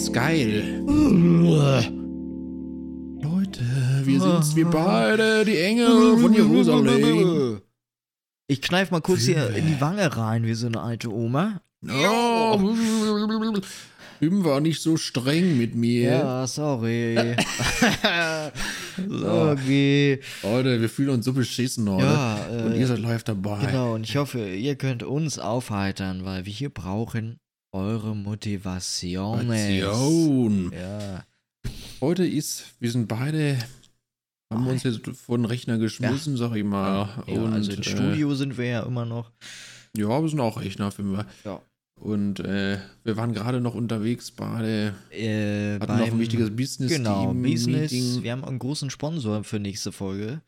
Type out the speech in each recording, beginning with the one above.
ist geil. Leute, wir sind's, wir beide, die Engel von Jerusalem. Ich kneif mal kurz hier in die Wange rein, wie so eine alte Oma. Oh. Im war nicht so streng mit mir. Ja, sorry. okay. Leute, wir fühlen uns so beschissen heute. Ja, äh, Und ihr seid live dabei. Genau, und ich hoffe, ihr könnt uns aufheitern, weil wir hier brauchen eure Motivation. Motivation. Ja. Heute ist, wir sind beide, haben uns jetzt vor den Rechner geschmissen, sag ich mal. ja Und, also im Studio sind wir ja immer noch. Äh, ja, wir sind auch Rechner, finden wir. Ja. Und äh, wir waren gerade noch unterwegs, beide Äh, hatten noch ein wichtiges Business Genau, Team Business. Meeting. Wir haben einen großen Sponsor für nächste Folge.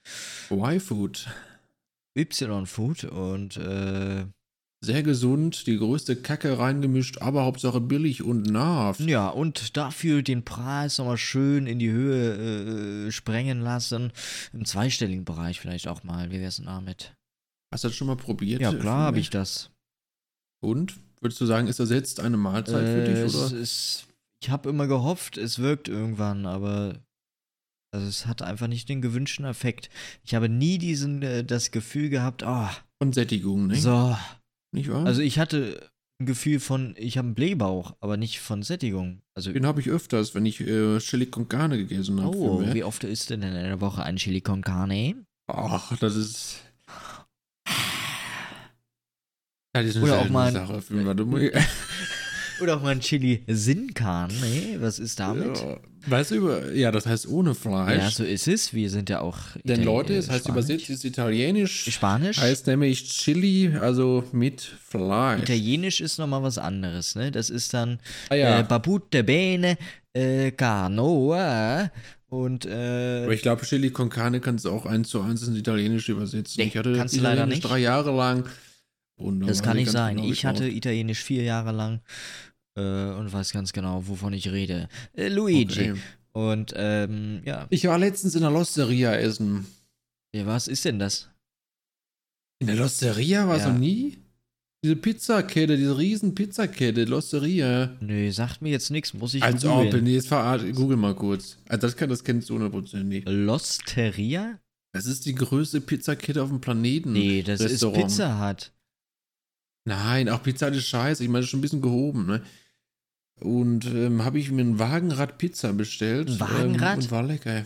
Y-Food. Y Food und äh, Sehr gesund, die größte Kacke reingemischt, aber Hauptsache billig und nahrhaft. ja, und dafür den Preis nochmal schön in die Höhe äh, sprengen lassen. Im zweistelligen Bereich vielleicht auch mal. Wie wär's denn damit? Hast du das schon mal probiert? Ja, klar habe ich das. Und? Würdest du sagen, ist das jetzt eine Mahlzeit für Äh, dich? es Oder? ist, ich habe immer gehofft, es wirkt irgendwann, aber also es hat einfach nicht den gewünschten Effekt. Ich habe nie diesen äh, das Gefühl gehabt, oh, Von Sättigung, ne? so. Nicht wahr? Also ich hatte ein Gefühl von, ich habe einen Blähbauch, aber nicht von Sättigung. Also Den habe ich öfters, wenn ich äh, Chili con Carne gegessen habe. oh, wie oft isst du denn in einer Woche ein Chili con Carne? Ach, das ist. Ja, das ist eine Oder auch mal ein- Sache. Für mich. Du mu- Oder auch mal ein Chili sin Carne. Was ist damit? ja, weißt du, über, ja, das heißt ohne Fleisch. Ja, so ist es. Wir sind ja auch. Denn Itali- Leute, es heißt Spanisch. übersetzt, ist italienisch. Spanisch? Heißt nämlich Chili, also mit Fleisch. Italienisch ist nochmal was anderes, ne? Das ist dann Ah, ja. äh, Babute Bene äh, Canoa und äh, Aber ich glaube, Chili con Carne kannst du auch eins zu eins ins Italienische übersetzen. Nee, ich hatte kannst du leider Italienisch nicht. drei Jahre lang. Das kann ich nicht sein. genau, ich hatte. Italienisch vier Jahre lang äh, und weiß ganz genau, wovon ich rede. Äh, Luigi. Okay. Und ähm, ja. Ich war letztens in der Losteria essen. ja, was ist denn das? In der Losteria warst Ja. du nie? Diese Pizzakette, diese riesen Pizzakette, Losteria. Nö, sagt mir jetzt nichts, muss ich Als googeln. ob, nee, jetzt verart, google mal kurz. Also das, kann, das kennst du hundertprozentig. Losteria? Das ist die größte Pizzakette auf dem Planeten. Nee, das Restaurant. ist Pizza Hut. Nein, auch Pizza ist scheiße. Ich meine, das ist schon ein bisschen gehoben, ne? Und ähm, habe ich mir ein Wagenrad Pizza bestellt. Ein Wagenrad? Ähm, und war lecker.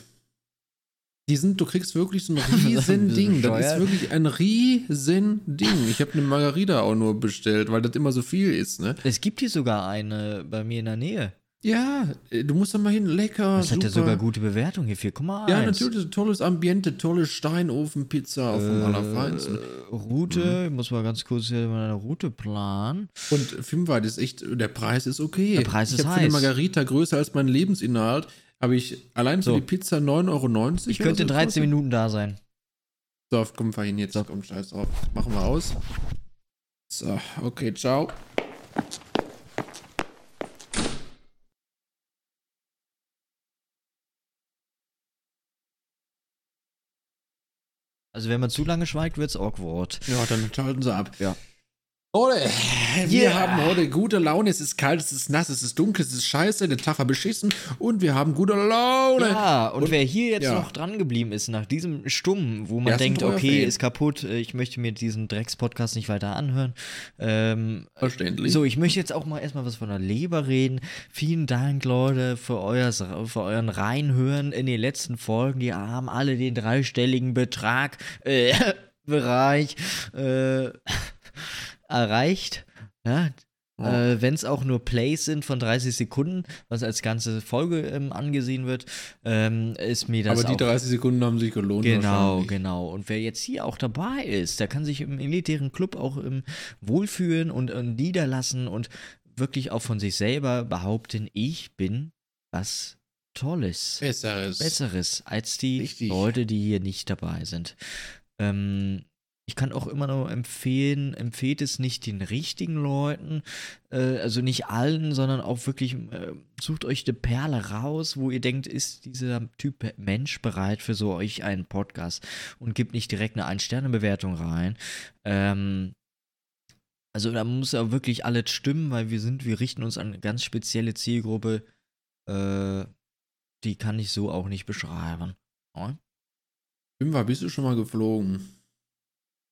Die sind, du kriegst wirklich so ein riesen Ding. Das ist wirklich ein riesen Ding. Ich habe eine Margarita auch nur bestellt, weil das immer so viel ist, ne? Es gibt hier sogar eine bei mir in der Nähe. Ja, äh, du musst da mal hin. Lecker, Das hat ja super. sogar gute Bewertung hier, 4,1. Ja, natürlich, tolles Ambiente, tolle Steinofenpizza auf dem Äh, Allerfeinsten. Route, ich muss mal ganz kurz hier meine Route planen. Und das ist echt, der Preis ist okay. Der Preis ich ist hab für eine heiß. Margarita größer als mein Lebensinhalt, habe ich allein für So. die Pizza 9,90 Euro. Ich könnte in 13 Minuten da sein. So, komm, fahr hin jetzt. Komm, scheiß drauf. Machen wir aus. So, okay, ciao. Also wenn man zu lange schweigt, wird's awkward. Ja, dann schalten sie ab. Ja. Leute, wir Yeah. haben heute gute Laune. Es ist kalt, es ist nass, es ist dunkel, es ist scheiße, der Tag war beschissen und wir haben gute Laune. Ja, und, wer hier jetzt ja. noch dran geblieben ist, nach diesem Stumm, wo man Ja, denkt, okay, Fan. ist kaputt, äh, ich möchte mir diesen Drecks-Podcast nicht weiter anhören. Ähm, Verständlich. so, ich möchte jetzt auch mal erstmal was von der Leber reden. Vielen Dank, Leute, für, euer, für euren Reinhören in den letzten Folgen. Die haben alle den dreistelligen Betrag, äh, Bereich, äh, erreicht. Ja, Ja. äh, wenn es auch nur Plays sind von 30 Sekunden, was als ganze Folge ähm, angesehen wird, ähm, ist mir das Aber die auch 30 Sekunden haben sich gelohnt. Genau, genau. Und wer jetzt hier auch dabei ist, der kann sich im elitären Club auch ähm, wohlfühlen und äh, niederlassen und wirklich auch von sich selber behaupten, ich bin was Tolles, Besseres. Besseres als die Richtig. Leute, die hier nicht dabei sind. Ähm, ich kann auch immer nur empfehlen, empfehlt es nicht den richtigen Leuten, äh, also nicht allen, sondern auch wirklich, äh, sucht euch eine Perle raus, wo ihr denkt, ist dieser Typ Mensch bereit für so euch einen Podcast und gibt nicht direkt eine Ein-Sterne-Bewertung rein. Ähm, also da muss ja wirklich alles stimmen, weil wir sind, wir richten uns an eine ganz spezielle Zielgruppe, äh, die kann ich so auch nicht beschreiben. Ja? Fünfer, bist du schon mal geflogen?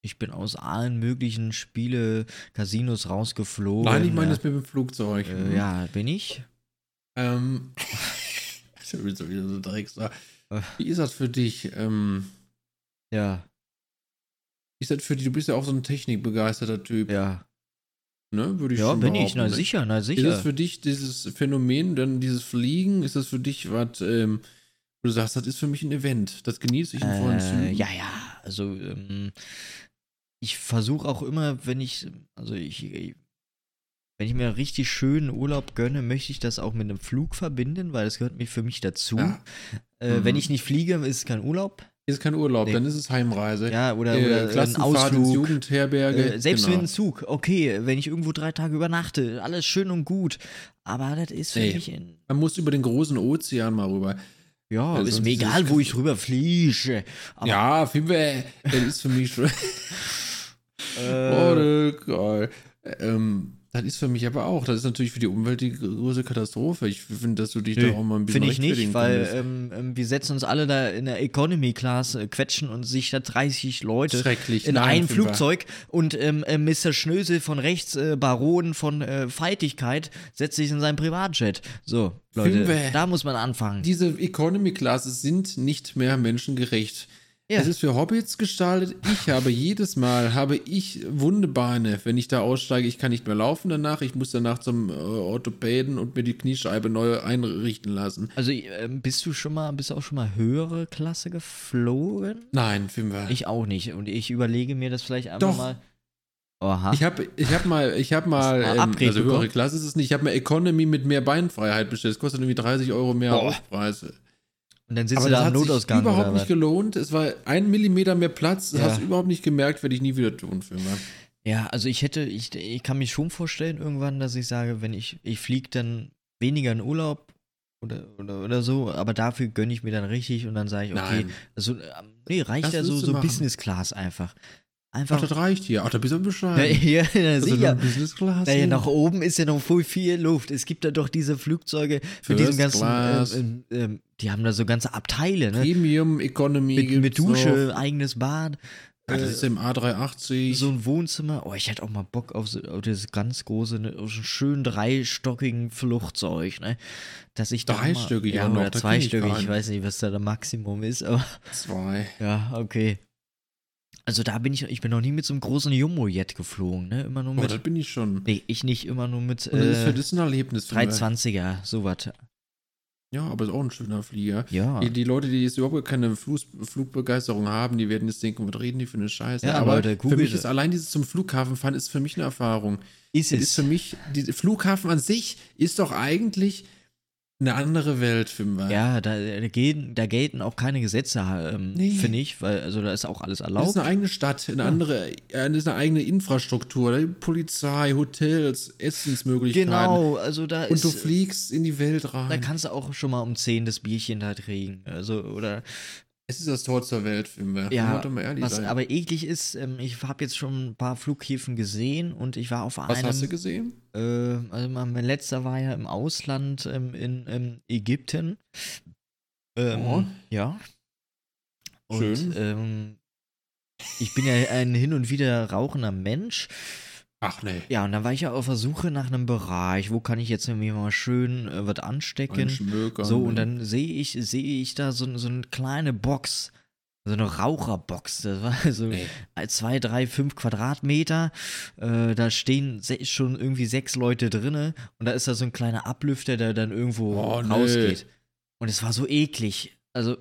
Ich bin aus allen möglichen Spiele, Casinos rausgeflogen. Nein, ich meine das mit dem Flugzeug. Äh, ja, bin ich? Ähm, ich bin so wieder so Drecksau. Äh. Wie ist das für dich? Ähm, Ja, wie ist das für dich? Du bist ja auch so ein technikbegeisterter Typ, ja. ne? Würde ich Ja, schon bin ich, na ne? sicher, na Ist sicher. das für dich dieses Phänomen, dann dieses Fliegen, ist das für dich was, ähm, wo du sagst, das ist für mich ein Event, das genieße ich in vollen Äh, Zügen? ja, ja, also ähm, ich versuche auch immer, wenn ich, also ich, wenn ich mir einen richtig schönen Urlaub gönne, möchte ich das auch mit einem Flug verbinden, weil das gehört mir für mich dazu. Ja. Äh, Mhm. Wenn ich nicht fliege, ist es kein Urlaub. Ist kein Urlaub, Nee. dann ist es Heimreise. Ja, oder, äh, oder ein Klassenfahrt ins Ausflug. Jugendherberge. Äh, selbst genau. mit einem Zug, okay, wenn ich irgendwo drei Tage übernachte, alles schön und gut. Aber das ist für Nee. mich Man muss über den großen Ozean mal rüber. ja, Also ist mir ist egal, es- wo ich rüber fliege. Aber, ja, Fimbe, das ist für mich schon. äh, Oh, geil. Ähm, das ist für mich aber auch. Das ist natürlich für die Umwelt die große Katastrophe. Ich finde, dass du dich Nö, da auch mal ein bisschen Finde ich nicht, weil ähm, ähm, wir setzen uns alle da in der Economy Class äh, quetschen und sich da 30 Leute in Nein, ein. Flugzeug und ähm, äh, Mr. Schnösel von rechts, äh, Baron von äh, Feitigkeit, setzt sich in sein Privatjet. So, Leute, Fünfe. da muss man anfangen. Diese Economy-Classes sind nicht mehr menschengerecht. Ja. Es ist für Hobbits gestaltet. Ich habe jedes Mal, habe ich wunde Beine, wenn ich da aussteige. Ich kann nicht mehr laufen danach. Ich muss danach zum äh, Orthopäden und mir die Kniescheibe neu einrichten lassen. Also ähm, bist du schon mal, bist du auch schon mal höhere Klasse geflogen? Nein, Fimber. Ich auch nicht. Und ich überlege mir das vielleicht einfach Doch. mal. Oha. Ich habe ich hab mal, ich habe mal, ähm, also höhere bekommen? Klasse ist es nicht, ich habe mir Economy mit mehr Beinfreiheit bestellt. Es kostet irgendwie 30 Euro mehr Boah. Aufpreis. Und dann sitzt Aber du das da am hat sich Notausgang überhaupt nicht gelohnt. Es war ein Millimeter mehr Platz. Das Ja. hast du überhaupt nicht gemerkt, werde ich nie wieder tun, Filmer. Ja, also ich hätte, ich, ich kann mich schon vorstellen irgendwann, dass ich sage, wenn ich, ich fliege dann weniger in Urlaub oder, oder, oder so, aber dafür gönne ich mir dann richtig und dann sage ich, okay, Nein. also, ähm, nee, reicht Das ja so, so machen. Business Class einfach. Ach, Einfach. das reicht hier. Ach, da bist du ja, Bescheid. ja, ja, Also sicher. Business Class. Naja, nach oben ist ja noch voll viel Luft. Es gibt da doch diese Flugzeuge First diesen ganzen, ähm, ähm, ähm, die haben da so ganze Abteile, ne? Premium Economy Mit, mit Dusche, noch. eigenes Bad. Ja, das äh, ist im A380. so ein Wohnzimmer. Oh, ich hätte auch mal Bock auf, so, auf das ganz große, ne, auf so einen schönen dreistockigen Flugzeug, ne? Dass ich da mal- Dreistöckig ja, auch noch, oder ich zweistöckig, ich keinen. weiß nicht, was da der Maximum ist, aber zwei. ja, okay. Also da bin ich, ich bin noch nie mit so einem großen Jumbo-Jet geflogen, ne? Immer nur Oh, mit, das bin ich schon. nee, ich nicht, immer nur mit Und das ist für äh, das ein Erlebnis. Filmer. 320er, sowas. Ja, aber ist auch ein schöner Flieger. Ja. Die, die Leute, die jetzt überhaupt keine Flug, Flugbegeisterung haben, die werden jetzt denken, was reden die für eine Scheiße. Ja, aber Leute, für mich ist allein dieses zum Flughafen fahren ist für mich eine Erfahrung. Ist es. ist für mich, die Flughafen an sich ist doch eigentlich eine andere Welt, Fimmer. ja, da, da, gelten, da gelten auch keine Gesetze, ähm, Nee. finde ich, weil also da ist auch alles Das erlaubt. ist eine eigene Stadt, eine andere, äh, das ist eine eigene Infrastruktur, Polizei, Hotels, Essensmöglichkeiten. Genau, also da Und ist. du fliegst in die Welt rein. Da kannst du auch schon mal um 10 das Bierchen da kriegen. Also, oder. Es ist das Tor zur Welt, Fimmer. Ja, was sein. aber eklig ist, ähm, ich habe jetzt schon ein paar Flughäfen gesehen und ich war auf Was einem. hast du gesehen? Äh, also mein letzter war ja im Ausland ähm, in ähm, Ägypten. Ähm, Oh. Ja. Und Schön. ähm, ich bin ja ein hin und wieder rauchender Mensch. Ach nee. Ja, und dann war ich ja auf der Suche nach einem Bereich, wo kann ich jetzt irgendwie mal schön äh, was anstecken. Schmöker. So, und dann sehe ich, sehe ich da so, so eine kleine Box. So eine Raucherbox. Das war so Nee. zwei, drei, fünf Quadratmeter. Äh, da stehen schon irgendwie sechs Leute drinne und da ist da so ein kleiner Ablüfter, der dann irgendwo Oh, nee. rausgeht. Und es war so eklig. Also,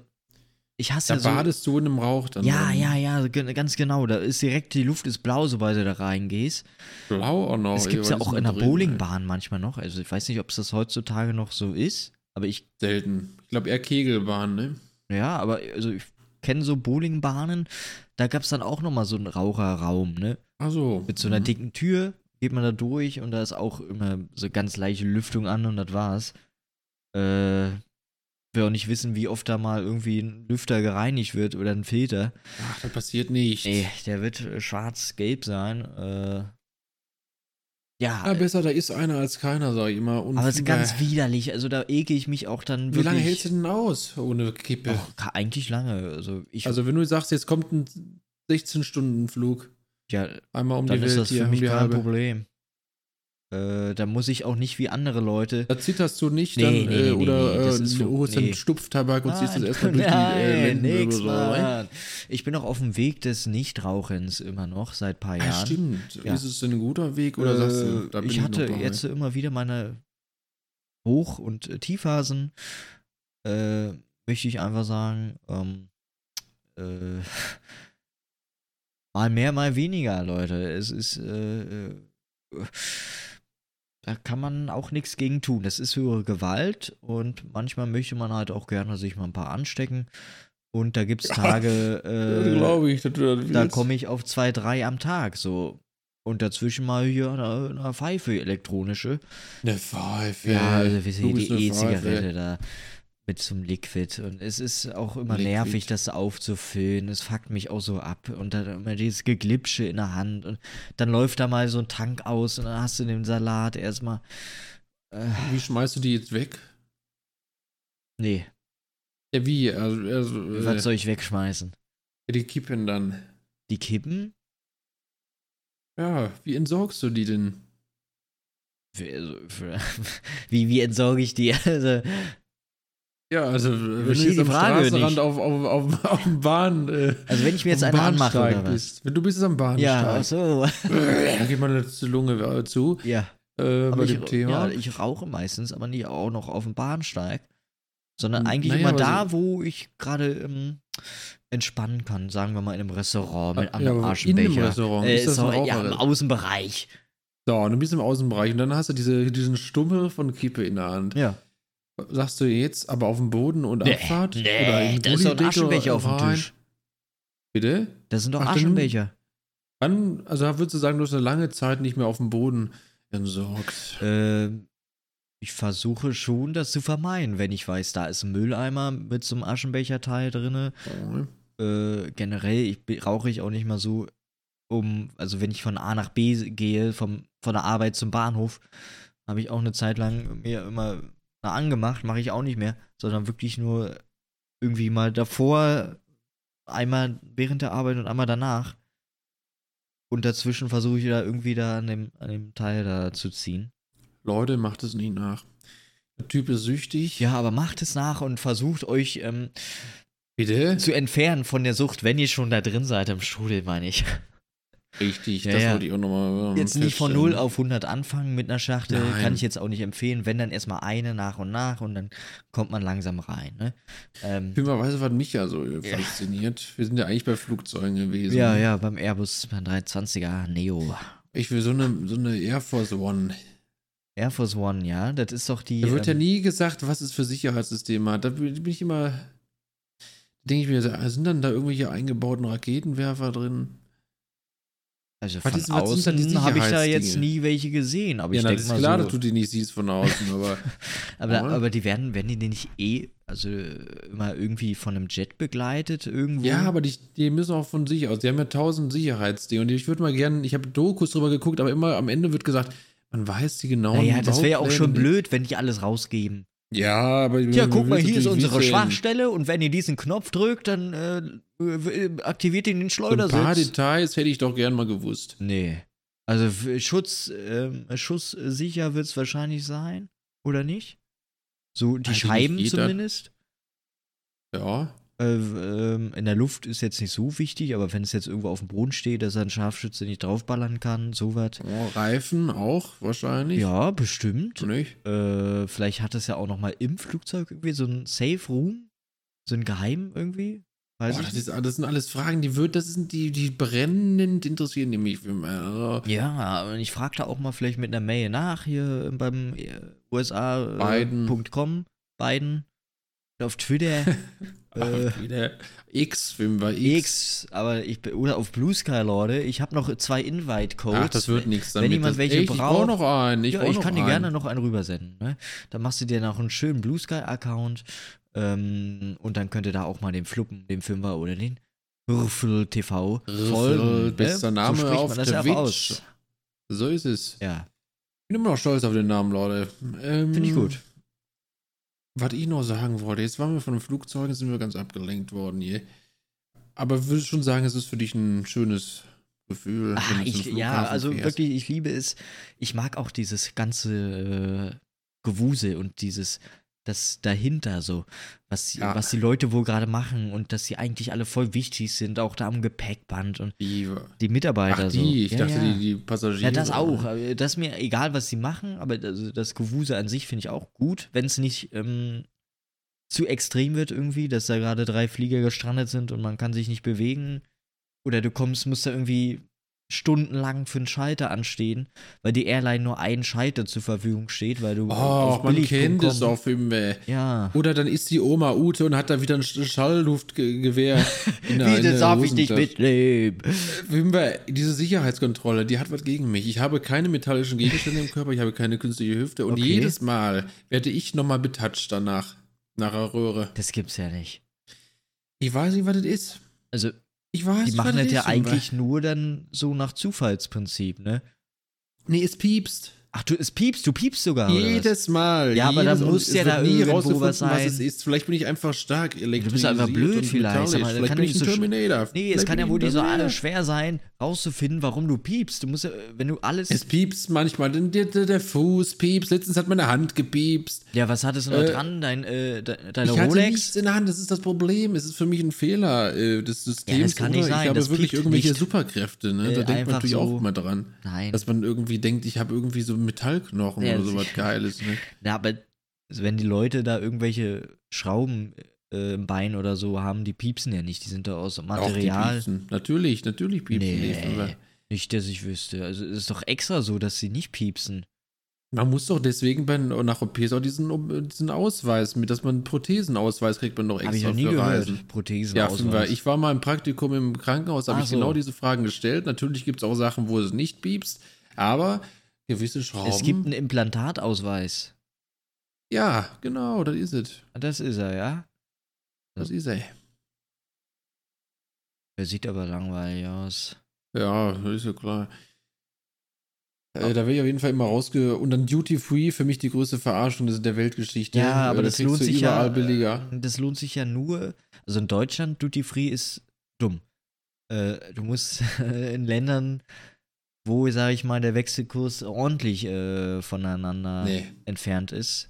ich hasse Da ja so. badest du in einem Rauch dann. ja, drin. ja, ja, ganz genau. Da ist direkt, die Luft ist blau, sobald du da reingehst. Blau auch noch. Es ey, gibt was ja auch in der Bowlingbahn manchmal noch. Also ich weiß nicht, ob es das heutzutage noch so ist, aber ich ey? Selten. Ich glaube eher Kegelbahn, ne? Ja, aber also ich kenne so Bowlingbahnen, da gab es dann auch nochmal so einen Raucherraum, ne? Ach so. Mit so einer Mhm. dicken Tür geht man da durch und da ist auch immer so ganz leichte Lüftung an und das war's. Äh, will auch nicht wissen, wie oft da mal irgendwie ein Lüfter gereinigt wird oder ein Filter. Ach, das passiert nicht. Nee, der wird äh, schwarz-gelb sein. Äh, Ja, Ja, besser, da ist einer als keiner, sag ich immer. Und aber es ist ganz widerlich. Also da ekel ich mich auch dann Wie wirklich. lange hältst du denn aus ohne Kippe? Ka- eigentlich lange. Also ich, Also, wenn du sagst, jetzt kommt ein 16-Stunden-Flug, ja, einmal um dann die ist Welt das hier, für mich kein halbe. Problem. Äh, da muss ich auch nicht wie andere Leute. Da zitterst du nicht Nee, dann, nee, äh, nee, oder nee, das äh, ist so- holst nee. dann Stupftabak und ziehst das Nein, erstmal durch die äh, nein, nix, so rein. Ich bin auch auf dem Weg des Nichtrauchens immer noch seit ein paar Ah, Jahren. stimmt. Ja. Ist es denn ein guter Weg oder sagst du, Äh, da bin ich hatte dabei? jetzt immer wieder meine Hoch- und äh, Tiefphasen. Äh, möchte ich einfach sagen, ähm, äh, mal mehr, mal weniger, Leute. Es ist, äh, äh, da kann man auch nichts gegen tun. Das ist höhere Gewalt und manchmal möchte man halt auch gerne sich mal ein paar anstecken. Und da gibt es Tage, Ja, äh, ich, da komme ich auf zwei, drei am Tag so. Und dazwischen mal hier eine, eine Pfeife elektronische. Eine Pfeife. Ja, also wie sie bist die E-Zigarette da mit zum Liquid. Und es ist auch immer Liquid. nervig, das aufzufüllen. Es fuckt mich auch so ab. Und dann immer dieses Geglipsche in der Hand. Und dann läuft da mal so ein Tank aus und dann hast du den Salat erstmal. Äh, Wie schmeißt du die jetzt weg? nee, Ja, wie? Also, also äh, was soll ich wegschmeißen? die Kippen dann. Die Kippen? Ja, wie entsorgst du die denn? Also, wie, wie entsorge ich die? Also, Ja, also wenn du jetzt am Frage Straßenrand auf, auf, auf, auf dem Bahn, äh, also wenn ich mir jetzt auf dem eine anmache Bahnsteig oder was? bist. Wenn du bist am Bahnsteig. Ja, ach so. Dann geht meine Lunge zu Ja, äh, aber mit ich, Thema. ja, ich rauche meistens, aber nicht auch noch auf dem Bahnsteig, sondern Hm, eigentlich naja, immer da, wo ich gerade ähm, entspannen kann, sagen wir mal in einem Restaurant mit Ah, einem ja, aber in einem Aschenbecher. Restaurant. Äh, Ist das sorry, ja, im Außenbereich. So, und du bist im Außenbereich und dann hast du diese, diesen Stummel von Kippe in der Hand. Ja. Sagst du jetzt aber auf dem Boden und Abfahrt? oder nee, in da ist doch ein Aschenbecher auf dem? Tisch. Bitte? Das sind doch Ach, dann- Aschenbecher. Wann, also würdest du sagen, du hast eine lange Zeit nicht mehr auf dem Boden entsorgt? Ähm, ich versuche schon, das zu vermeiden, wenn ich weiß, da ist ein Mülleimer mit so einem Aschenbecherteil drinne. äh, generell ich, rauche ich auch nicht mal so, um, also wenn ich von A nach B gehe, vom, von der Arbeit zum Bahnhof, habe ich auch eine Zeit lang mir immer eine angemacht, mache ich auch nicht mehr, sondern wirklich nur irgendwie mal davor, einmal während der Arbeit und einmal danach. Und dazwischen versuche ich da irgendwie da an dem, an dem Teil da zu ziehen. Leute, macht es nicht nach. Der Typ ist süchtig. Ja, aber macht es nach und versucht euch ähm, Bitte? zu entfernen von der Sucht, wenn ihr schon da drin seid im Strudel, meine ich. Richtig, Ja, das ja. wollte ich auch nochmal Jetzt nicht von 0 auf 100 anfangen mit einer Schachtel, Nein. kann ich jetzt auch nicht empfehlen. Wenn dann erstmal eine nach und nach und dann kommt man langsam rein. Ne? Ähm, Filmerweise, was mich ja so äh, Ja. fasziniert. Wir sind ja eigentlich bei Flugzeugen gewesen. ja, ja, beim Airbus beim 320er Neo. Ich will so eine, so eine Air Force One. Air Force One, ja, das ist doch die. Da wird ja ähm, nie gesagt, was es für Sicherheitssysteme hat. Da bin bin ich immer. Denke ich mir, sind dann da irgendwelche eingebauten Raketenwerfer drin? Also von was außen habe ich da jetzt nie welche gesehen, aber ja, ich na, denke das ist mal klar, so. dass du die nicht siehst von außen, aber aber, aber die werden, werden die denn nicht eh, also immer irgendwie von einem Jet begleitet irgendwo? ja, aber die, die müssen auch von sich aus. Die haben ja tausend Sicherheitsdinge und ich würde mal gerne, ich habe Dokus drüber geguckt, aber immer am Ende wird gesagt, man weiß die genauen Naja, das wäre ja auch schon blöd, wenn die alles rausgeben. Ja, aber Ja, guck mal, hier ist unsere Schwachstelle. Schwachstelle und wenn ihr diesen Knopf drückt, dann äh, äh, aktiviert ihr den So ein paar Schleudersitz. Details hätte ich doch gern mal gewusst. nee. Also Schutz, ähm, schusssicher wird es wahrscheinlich sein, oder nicht? So die Weiß ich nicht, Scheiben jeder- zumindest. Ja. Äh, ähm, in der Luft ist jetzt nicht so wichtig, aber wenn es jetzt irgendwo auf dem Boden steht, dass ein Scharfschütze nicht draufballern kann, sowas. Oh, Reifen auch wahrscheinlich. Ja, bestimmt. Nicht? Äh, vielleicht hat es ja auch noch mal im Flugzeug irgendwie so ein Safe Room, so ein Geheim irgendwie. Weiß Boah, das, ist, das sind alles Fragen, die wird, das sind die, die brennend interessieren mich. Also, Ja, und ich fragte auch mal vielleicht mit einer Mail nach hier beim äh, Biden. USA.com, Biden, auf Twitter, äh, ach, wieder X, Film war X. X, aber ich bin, oder auf Blue Sky, Leute. Ich habe noch zwei Invite-Codes. Ach, das wird nichts wenn jemand welche ich braucht- brauche noch einen. Ich, ja, ich kann dir einen. gerne noch einen rübersenden. Ne? Dann machst du dir noch einen schönen Blue Sky-Account ähm, und dann könnt ihr da auch mal den Fluppen, den Fünfer oder den Rüffel TV Rüffel, folgen. bester ne? Name so auf man das der ja auch Witch. aus. So ist es. Ja. bin immer noch stolz auf den Namen, Leute. Ähm, Finde ich gut. Was ich noch sagen wollte, jetzt waren wir von den Flugzeugen, sind wir ganz abgelenkt worden hier. Aber würdest schon sagen, es ist für dich ein schönes Gefühl. Zum ich, ja, also fährst? wirklich, ich liebe es. Ich mag auch dieses ganze äh, Gewusel und dieses, das dahinter so, was, Ja. was die Leute wohl gerade machen und dass sie eigentlich alle voll wichtig sind, auch da am Gepäckband und Die, die Mitarbeiter ach, so. die, ich ja, dachte, ja. Die, die Passagiere. Ja, das auch. Das ist mir egal, was sie machen, aber das, das Gewusel an sich finde ich auch gut, wenn es nicht ähm, zu extrem wird irgendwie, dass da gerade drei Flieger gestrandet sind und man kann sich nicht bewegen. Oder du kommst, musst da irgendwie stundenlang für einen Schalter anstehen, weil die Airline nur einen Schalter zur Verfügung steht, weil du Oh, man kennt es auf. Äh, Ja. oder dann ist die Oma Ute und hat da wieder ein Sch- Schallluftgewehr in der, Wie, das darf ich nicht Hosentasche. mitnehmen. Wimber, diese Sicherheitskontrolle, die hat was gegen mich. Ich habe keine metallischen Gegenstände im Körper, ich habe keine künstliche Hüfte und Okay. jedes Mal werde ich nochmal betatscht danach, nach der Röhre. Das gibt's ja nicht. Ich weiß nicht, was das ist. Also, Ich weiß die machen das ja eigentlich nur dann so nach Zufallsprinzip, ne? Nee, es piepst. Ach, du, es piepst, du piepst sogar. was? Jedes Mal. Ja, aber da muss es ja da irgendwo was sein. es ist. Vielleicht bin ich einfach stark elektrisiert. bist einfach blöd vielleicht, das Vielleicht kann bin ja ich ein Terminator. Nee, es Vielleicht kann bin ja wohl nicht so schwer sein, rauszufinden, warum du piepst. Du musst ja, wenn du alles. Es piepst manchmal, der, der, der Fuß piepst. Letztens hat meine Hand gepiepst. ja, was hattest du noch Äh, dran? Dein, äh, de, deine ich hatte Rolex? nichts in der Hand, das ist das Problem. Es ist für mich ein Fehler äh, des Systems. kann oder nicht sein, Ich habe das wirklich irgendwelche nicht. Superkräfte. Ne? Äh, da denkt man natürlich so- auch mal dran. Nein. Dass man irgendwie denkt, ich habe irgendwie so Metallknochen Ja, oder sowas Geiles. Ne? Ja, aber wenn die Leute da irgendwelche Schrauben äh, im Bein oder so haben, die piepsen ja nicht. Die sind da aus die Material. piepsen. Natürlich, natürlich piepsen die. aber nee, nicht, dass ich wüsste. Also es ist doch extra so, dass sie nicht piepsen. Man muss doch deswegen bei, nach OPs auch diesen, diesen Ausweis, mit, dass man einen Prothesenausweis kriegt man doch Habe ich extra noch nie für gehört. Reisen. Prothesen Ja, ich war mal im Praktikum im Krankenhaus, habe ich so. genau diese Fragen gestellt. Natürlich gibt es auch Sachen, wo es nicht piepst, aber gewisse Schrauben. Es gibt einen Implantatausweis. ja, genau, das ist es. Das ist er, ja? Das ist er. Der sieht aber langweilig aus. Ja, ist ja klar. Äh, da werde ich auf jeden Fall immer rausge... Und dann Duty Free, für mich die größte Verarschung der Weltgeschichte. Ja, aber Äh, da das kriegst lohnt sich überall ja. billiger. äh, Das lohnt sich ja nur. Also in Deutschland, Duty Free ist dumm. Äh, du musst in Ländern, wo, sage ich mal, der Wechselkurs ordentlich äh, voneinander Nee. entfernt ist,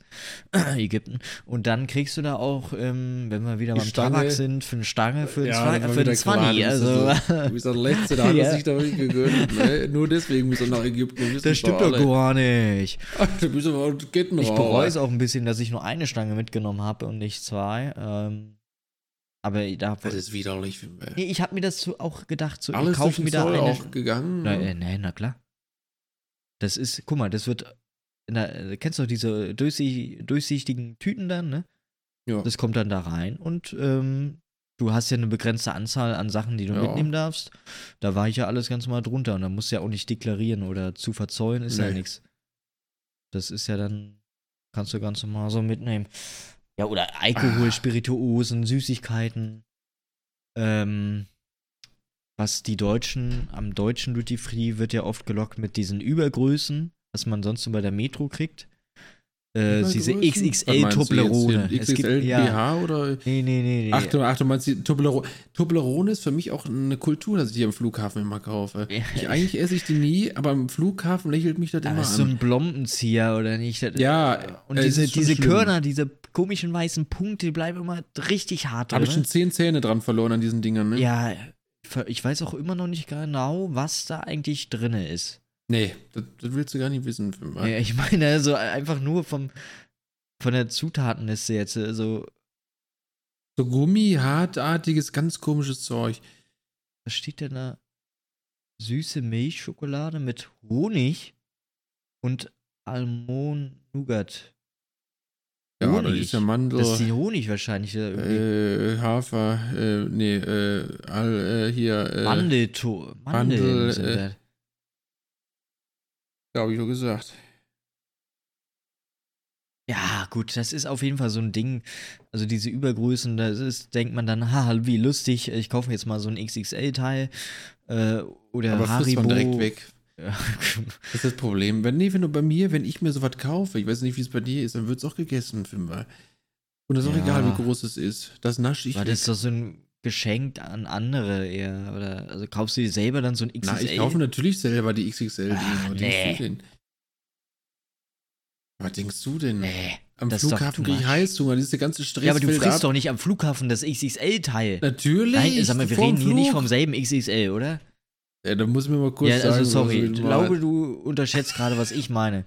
Ägypten. Und dann kriegst du da auch, ähm, wenn wir wieder Die beim Stange. Tabak sind, für eine Stange, für Ja, für wieder einen Zwanni. Quatsch. Also, Du bist der Letzte, da hat er sich da wirklich gegönnt. Ne? Nur deswegen muss er nach Ägypten. Das stimmt doch gar nicht. Da bist du mal Ketten Ich bereue es auch ein bisschen, dass ich nur eine Stange mitgenommen habe und nicht zwei. Ähm, aber da. Das ist widerlich. Nee, ich habe mir das so auch gedacht, so, ich Alles durch kaufe mir da eine. auch gegangen. Na, äh, nee, na klar. Das ist, guck mal, das wird. Na, äh, kennst du diese durchsicht, durchsichtigen Tüten dann, ne? ja. Das kommt dann da rein und ähm, du hast ja eine begrenzte Anzahl an Sachen, die du Ja. mitnehmen darfst. Da war ich ja alles ganz mal drunter und da musst du ja auch nicht deklarieren oder zu verzollen ist ja Nee. nichts. Das ist ja dann, kannst du ganz normal so mitnehmen. Ja, oder Alkohol, Ah. Spirituosen, Süßigkeiten. Ähm, was die Deutschen, am deutschen Duty Free wird ja oft gelockt mit diesen Übergrößen, was man sonst so bei der Metro kriegt. Äh, diese du XXL-Toblerone. XXL BH oder? Nee, nee, nee, nee. Ach du, ach, du meinst die Toblerone. Toblerone ist für mich auch eine Kultur, dass ich die am Flughafen immer kaufe. Ja. Ich, eigentlich esse ich die nie, aber am Flughafen lächelt mich das Aber immer ist so an. ein Blombenzieher oder nicht? Das- Ja, Und äh, diese, diese schlimm. Körner, diese komischen weißen Punkte, die bleiben immer richtig hart Habe ich schon zehn Zähne dran verloren an diesen Dingern, ne? Ja, ich weiß auch immer noch nicht genau, was da eigentlich drin ist. Nee, das, das willst du gar nicht wissen. Ja, ich meine, also einfach nur vom, von der Zutatenliste jetzt. Also, So Gummi, hartartiges, ganz komisches Zeug. was steht denn da? Süße Milchschokolade mit Honig und Almond-Nougat. Ja, das ist ja Mandel. Das ist die Honig wahrscheinlich. Äh, Hafer, äh, nee, äh, all, äh, hier, äh, Mandelto Mandel, das. Ja, hab ich doch gesagt. Ja, gut, das ist auf jeden Fall so ein Ding. Also diese Übergrößen, da ist, denkt man dann, haha, wie lustig, ich kaufe mir jetzt mal so ein XXL-Teil. Äh, oder Aber Haribo. man direkt weg. Ja. Das ist das Problem. Wenn, nee, wenn du bei mir, wenn ich mir sowas kaufe, ich weiß nicht, wie es bei dir ist, dann wird es auch gegessen, Fünfer. Und das ist auch Ja. egal, wie groß es ist. Das nasche ich weg. das doch so ein Geschenk an andere eher? Oder also kaufst du dir selber dann so ein XXL? Na, ich kaufe natürlich selber die XXL. Ach, Was nee. denkst du denn? Was denkst du denn? Nee. Am Flughafen too krieg ich. Heißhunger, dieses ganze Stress Ja, aber du frisst ab. doch nicht am Flughafen das XXL-Teil. Natürlich. Nein, sag mal, wir reden hier nicht Flug. vom selben XXL, oder? Ja, da muss ich mir mal kurz Ja, sagen. also sorry. was Ich glaube, du unterschätzt gerade, was ich meine.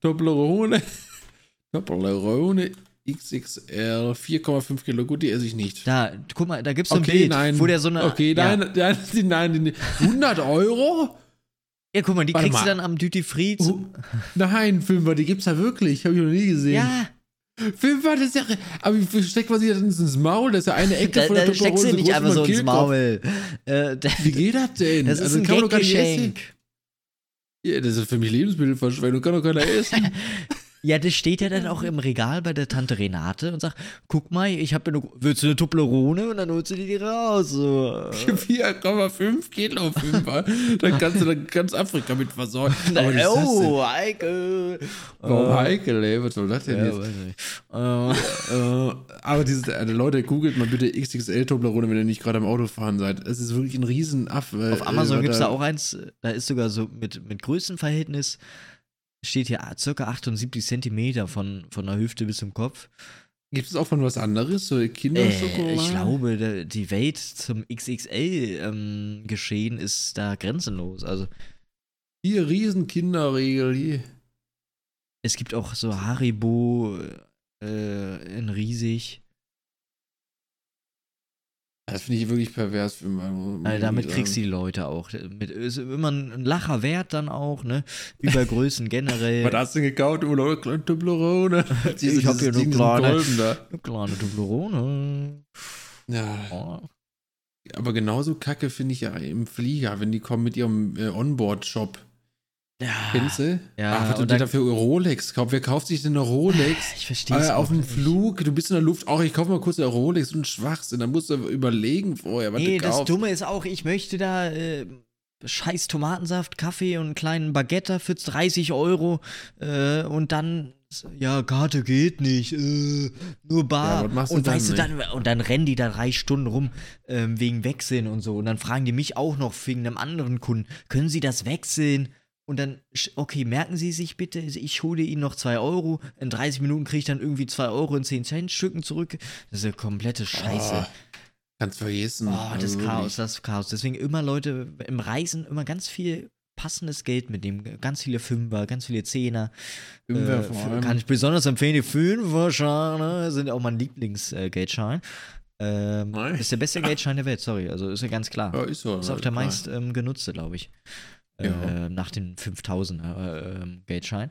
Toblerone. Toblerone XXL 4,5 Kilo. Gut, die esse ich nicht. Da, guck mal, da gibt's so ein Okay, Bild, nein. wo der so eine. Okay, ja. nein, nein, nein, die- 100 Euro? Ja, guck mal, die Warte kriegst du mal. dann am Duty Free. Oh, Zu, nein, Fünfer, die gibt's da wirklich. Habe ich noch nie gesehen. ja, Fünfer, das ist ja. Aber wie steckt man sich das ins Maul? Das ist ja eine Ecke da, von der da steckst du nicht einfach so ins. Maul. Äh, Wie geht das denn? das ist Also ein gar nicht essen. Gaggeschenk. Ja, das ist für mich Lebensmittelverschwendung. Kann doch keiner essen. Ja, das steht ja dann auch im Regal bei der Tante Renate und sagt, guck mal, ich habe eine, willst du eine Toblerone? Und dann holst du die dir raus. So. 4,5 Kilo Fünfer. Dann kannst du dann ganz Afrika mit versorgen. Denn? oh, Heike. Warum Äh, heikel, ey? Was soll das denn Ja, jetzt? Äh, aber dieses, äh, Leute, googelt mal bitte XXL Toblerone, wenn ihr nicht gerade am Auto fahren seid. Es ist wirklich ein riesen Aff. Auf Amazon äh, gibt es da auch eins, da ist sogar so mit, mit Größenverhältnis, steht hier circa 78 Zentimeter von, von der Hüfte bis zum Kopf. Gibt es auch von was anderes? So Äh, Kinderschokolade? ich glaube, die Welt zum XXL-Geschehen ist da grenzenlos. Also Hier, riesen Kinderregel. Hier. es gibt auch so Haribo äh, in riesig. Das finde ich wirklich pervers. Für mein, Also damit kriegst du die Leute auch. Mit, ist immer ein Lacher wert dann auch, ne? Über Größen generell. Was hast du denn gekauft? Oh, Leute, kleine Toblerone. Ich hab hier nur kleine-. Eine kleine Toblerone. Ja, Oh. aber genauso kacke finde ich ja im Flieger, wenn die kommen mit ihrem äh, Onboard-Shop. Ja. Du? Ja, Ach, was du und dir dann- dafür Rolex kaufst. Wer kauft sich denn eine Rolex? Ich verstehe es Äh, auf dem. Flug, du bist in der Luft, auch ich kaufe mal kurz eine Rolex, ein Schwachsinn, dann musst du überlegen vorher, was Nee, du das kaufst. Dumme ist auch, ich möchte da äh, scheiß Tomatensaft, Kaffee und einen kleinen Baguette für 30 Euro äh, und dann, ja, Karte geht nicht, äh, nur Bar. Ja, du und dann, weißt du, ey? dann, und dann rennen die da drei Stunden rum ähm, wegen Wechseln und so. Und dann fragen die mich auch noch wegen einem anderen Kunden, können Sie das wechseln? Und dann, okay, merken Sie sich bitte, ich hole Ihnen noch 2 Euro. In 30 Minuten kriege ich dann irgendwie 2 Euro in 10 Cent Stücken zurück. Das ist eine komplette Scheiße. Ah, kannst vergessen. Oh, das Also Chaos, das Chaos. Deswegen immer Leute im Reisen immer ganz viel passendes Geld mitnehmen. Ganz viele Fünfer, ganz viele Zehner. Fünfer Äh, vor f- allem. kann ich besonders empfehlen. Die Fünferscheine sind auch mein Lieblingsgeldschein. Ähm, Nice. Ist der beste Geldschein der Welt, sorry. Also ist ja ganz klar. Ja, ist so. ist auch der klar. meist ähm, genutzte, glaube ich. Äh, Ja. nach dem 5000er ähm, Geldschein.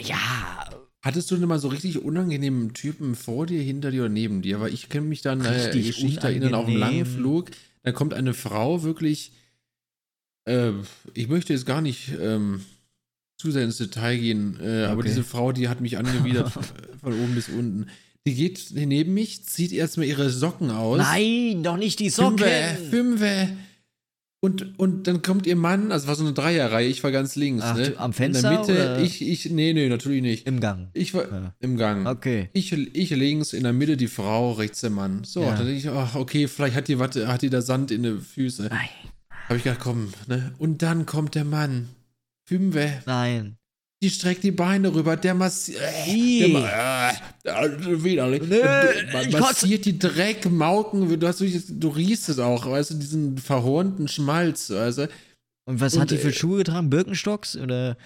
Ja, Hattest du denn mal so richtig unangenehmen Typen vor dir, hinter dir oder neben dir? Weil ich kann mich dann äh, Geschichte erinnern auf einem langen. Flug. Da kommt eine Frau wirklich. Äh, ich möchte jetzt gar nicht ähm, zu sehr ins Detail gehen, äh, aber Okay. diese Frau, die hat mich angewidert von oben bis unten. Die geht neben mich, zieht erstmal ihre Socken aus. nein, doch nicht die Socken. Fünfe, Fünfe. Und, und dann kommt ihr Mann, also war so eine Dreierreihe, ich war ganz links. Ach, ne? am In Fenster, der Mitte, oder? ich, ich, nee, nee, natürlich nicht. Im Gang. Ich war Ja. im Gang. Okay. Ich, ich links, in der Mitte die Frau, rechts der Mann. So, Ja. dann denke ich, ach, okay, vielleicht hat die, hat die da Sand in den Füßen. Nein. Habe ich gedacht, komm, ne? Und dann kommt der Mann. Fünfe. Nein. Die streckt die Beine rüber, der massiert. Äh, äh, widerlich. Man die Dreckmauken, du, hast, du riechst es auch, weißt du, diesen verhornten Schmalz, weißt du. Und was Und, hat die für äh, Schuhe getragen? Birkenstocks? Oder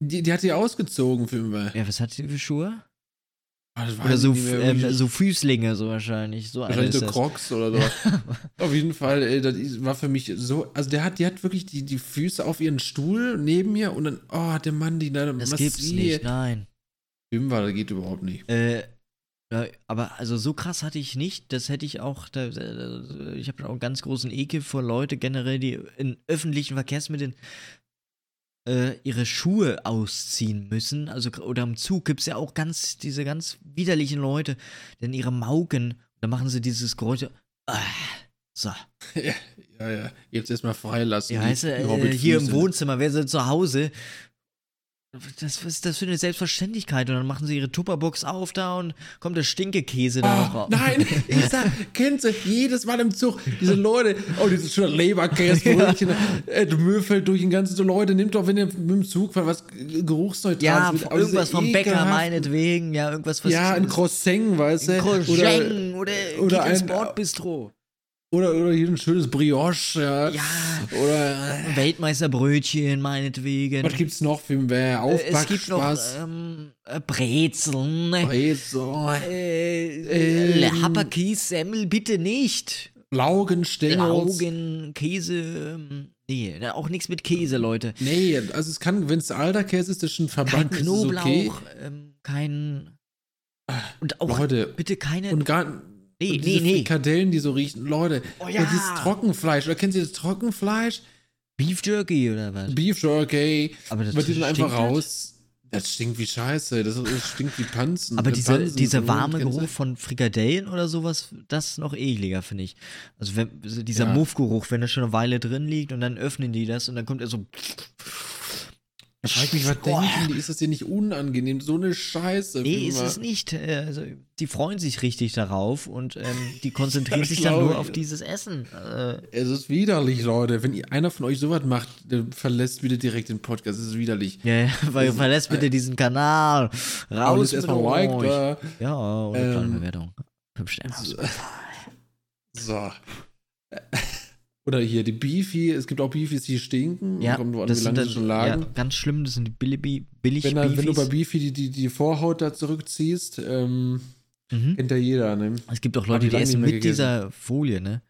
Die, die hat die ausgezogen, Fünfe. ja, was hat die für Schuhe? Ah, Oder so, ähm, so Füßlinge, so wahrscheinlich. So Wahrscheinlich so das. Crocs oder so. auf jeden Fall, ey, das war für mich so. Also der hat, die hat wirklich die, die Füße auf ihren Stuhl neben mir und dann, oh, der Mann, die da Das gibt's nicht, nein. Fünfer, das geht überhaupt nicht. Äh, aber also so krass hatte ich nicht. Das hätte ich auch. Da, ich habe auch einen ganz großen Ekel vor Leute generell, die in öffentlichen Verkehrsmitteln äh, ihre Schuhe ausziehen müssen. Also oder im Zug gibt es ja auch ganz diese ganz widerlichen Leute, denn ihre Mauken, da machen sie dieses Geräusch. Ah, So. Ja, ja, ja. Jetzt erstmal freilassen. Ja, du, äh, hier im Wohnzimmer, wir sind zu Hause. Das, was ist das für eine Selbstverständlichkeit? Und dann machen sie ihre Tupperbox auf da und kommt der Stinkekäse da noch Ah, raus. nein, ich sag, kennst du, jedes Mal im Zug, diese Leute, oh, dieses schöne Leberkäsebrötchen, äh, du Müll fällt durch den ganzen, so Leute, nimmt doch, wenn ihr mit dem Zug fahrt, was geruchsneutrales. Ja, mit- irgendwas vom Bäcker meinetwegen, ja, irgendwas was. Ja, ein Croissant, weißt du? ein Croissant oder, oder oder ein ein- Sportbistro. Oder, oder hier ein schönes Brioche, ja. Ja. Oder, äh, Weltmeisterbrötchen meinetwegen. was gibt's noch für Äh, es gibt noch Aufbackspaß? ähm, äh, Brezeln. Brezel, Äh, Ähm. Hapakis, Semmel, bitte nicht. Laugenstängel. Laugen, Käse, ähm, nee, auch nichts mit Käse, Leute. Nee, also es kann, wenn es alter Käse ist, das schon Kein verbacken, ist es Knoblauch, okay. ähm, kein. Und auch Leute, bitte keine. Und gar Nee, und nee, diese nee. Frikadellen, die so riechen. Leute, Oh ja. dieses Trockenfleisch. Oder kennen Sie das Trockenfleisch? Beef Jerky oder was? Beef Jerky. Aber das sind einfach halt. raus. Das stinkt wie Scheiße. Das, das stinkt wie Panzen. Aber Äh, dieser, Pansen, dieser warme? Geruch von Frikadellen oder sowas, das ist noch ekliger, finde ich. Also wenn, dieser Ja. Muffgeruch, wenn er schon eine Weile drin liegt und dann öffnen die das und dann kommt er so. Da frag ich mich, was Boah. denken die? Ist das dir nicht unangenehm? So eine Scheiße. Nee, ist es nicht. Äh, Also, die freuen sich richtig darauf und ähm, die konzentrieren sich dann nur auf dieses Essen. Äh, Es ist widerlich, Leute. Wenn einer von euch sowas macht, dann verlässt wieder direkt den Podcast. Es ist widerlich. ja, ja, weil verlässt bitte diesen Kanal. Raus mit erstmal Like da. Ja, kleine Ähm, Bewertung. Fünf Sterne. So. Oder hier die Beefy. Es gibt auch Beefies, die stinken. Ja, Kommt nur an, das wie lange schon lagen. ja, ganz schlimm, das sind die billig, billig wenn, da, wenn du bei. Beefy die, die, die Vorhaut da zurückziehst, ähm, Mhm. kennt ja jeder, ne? Es gibt auch Leute, die lange essen mit dieser Folie, ne?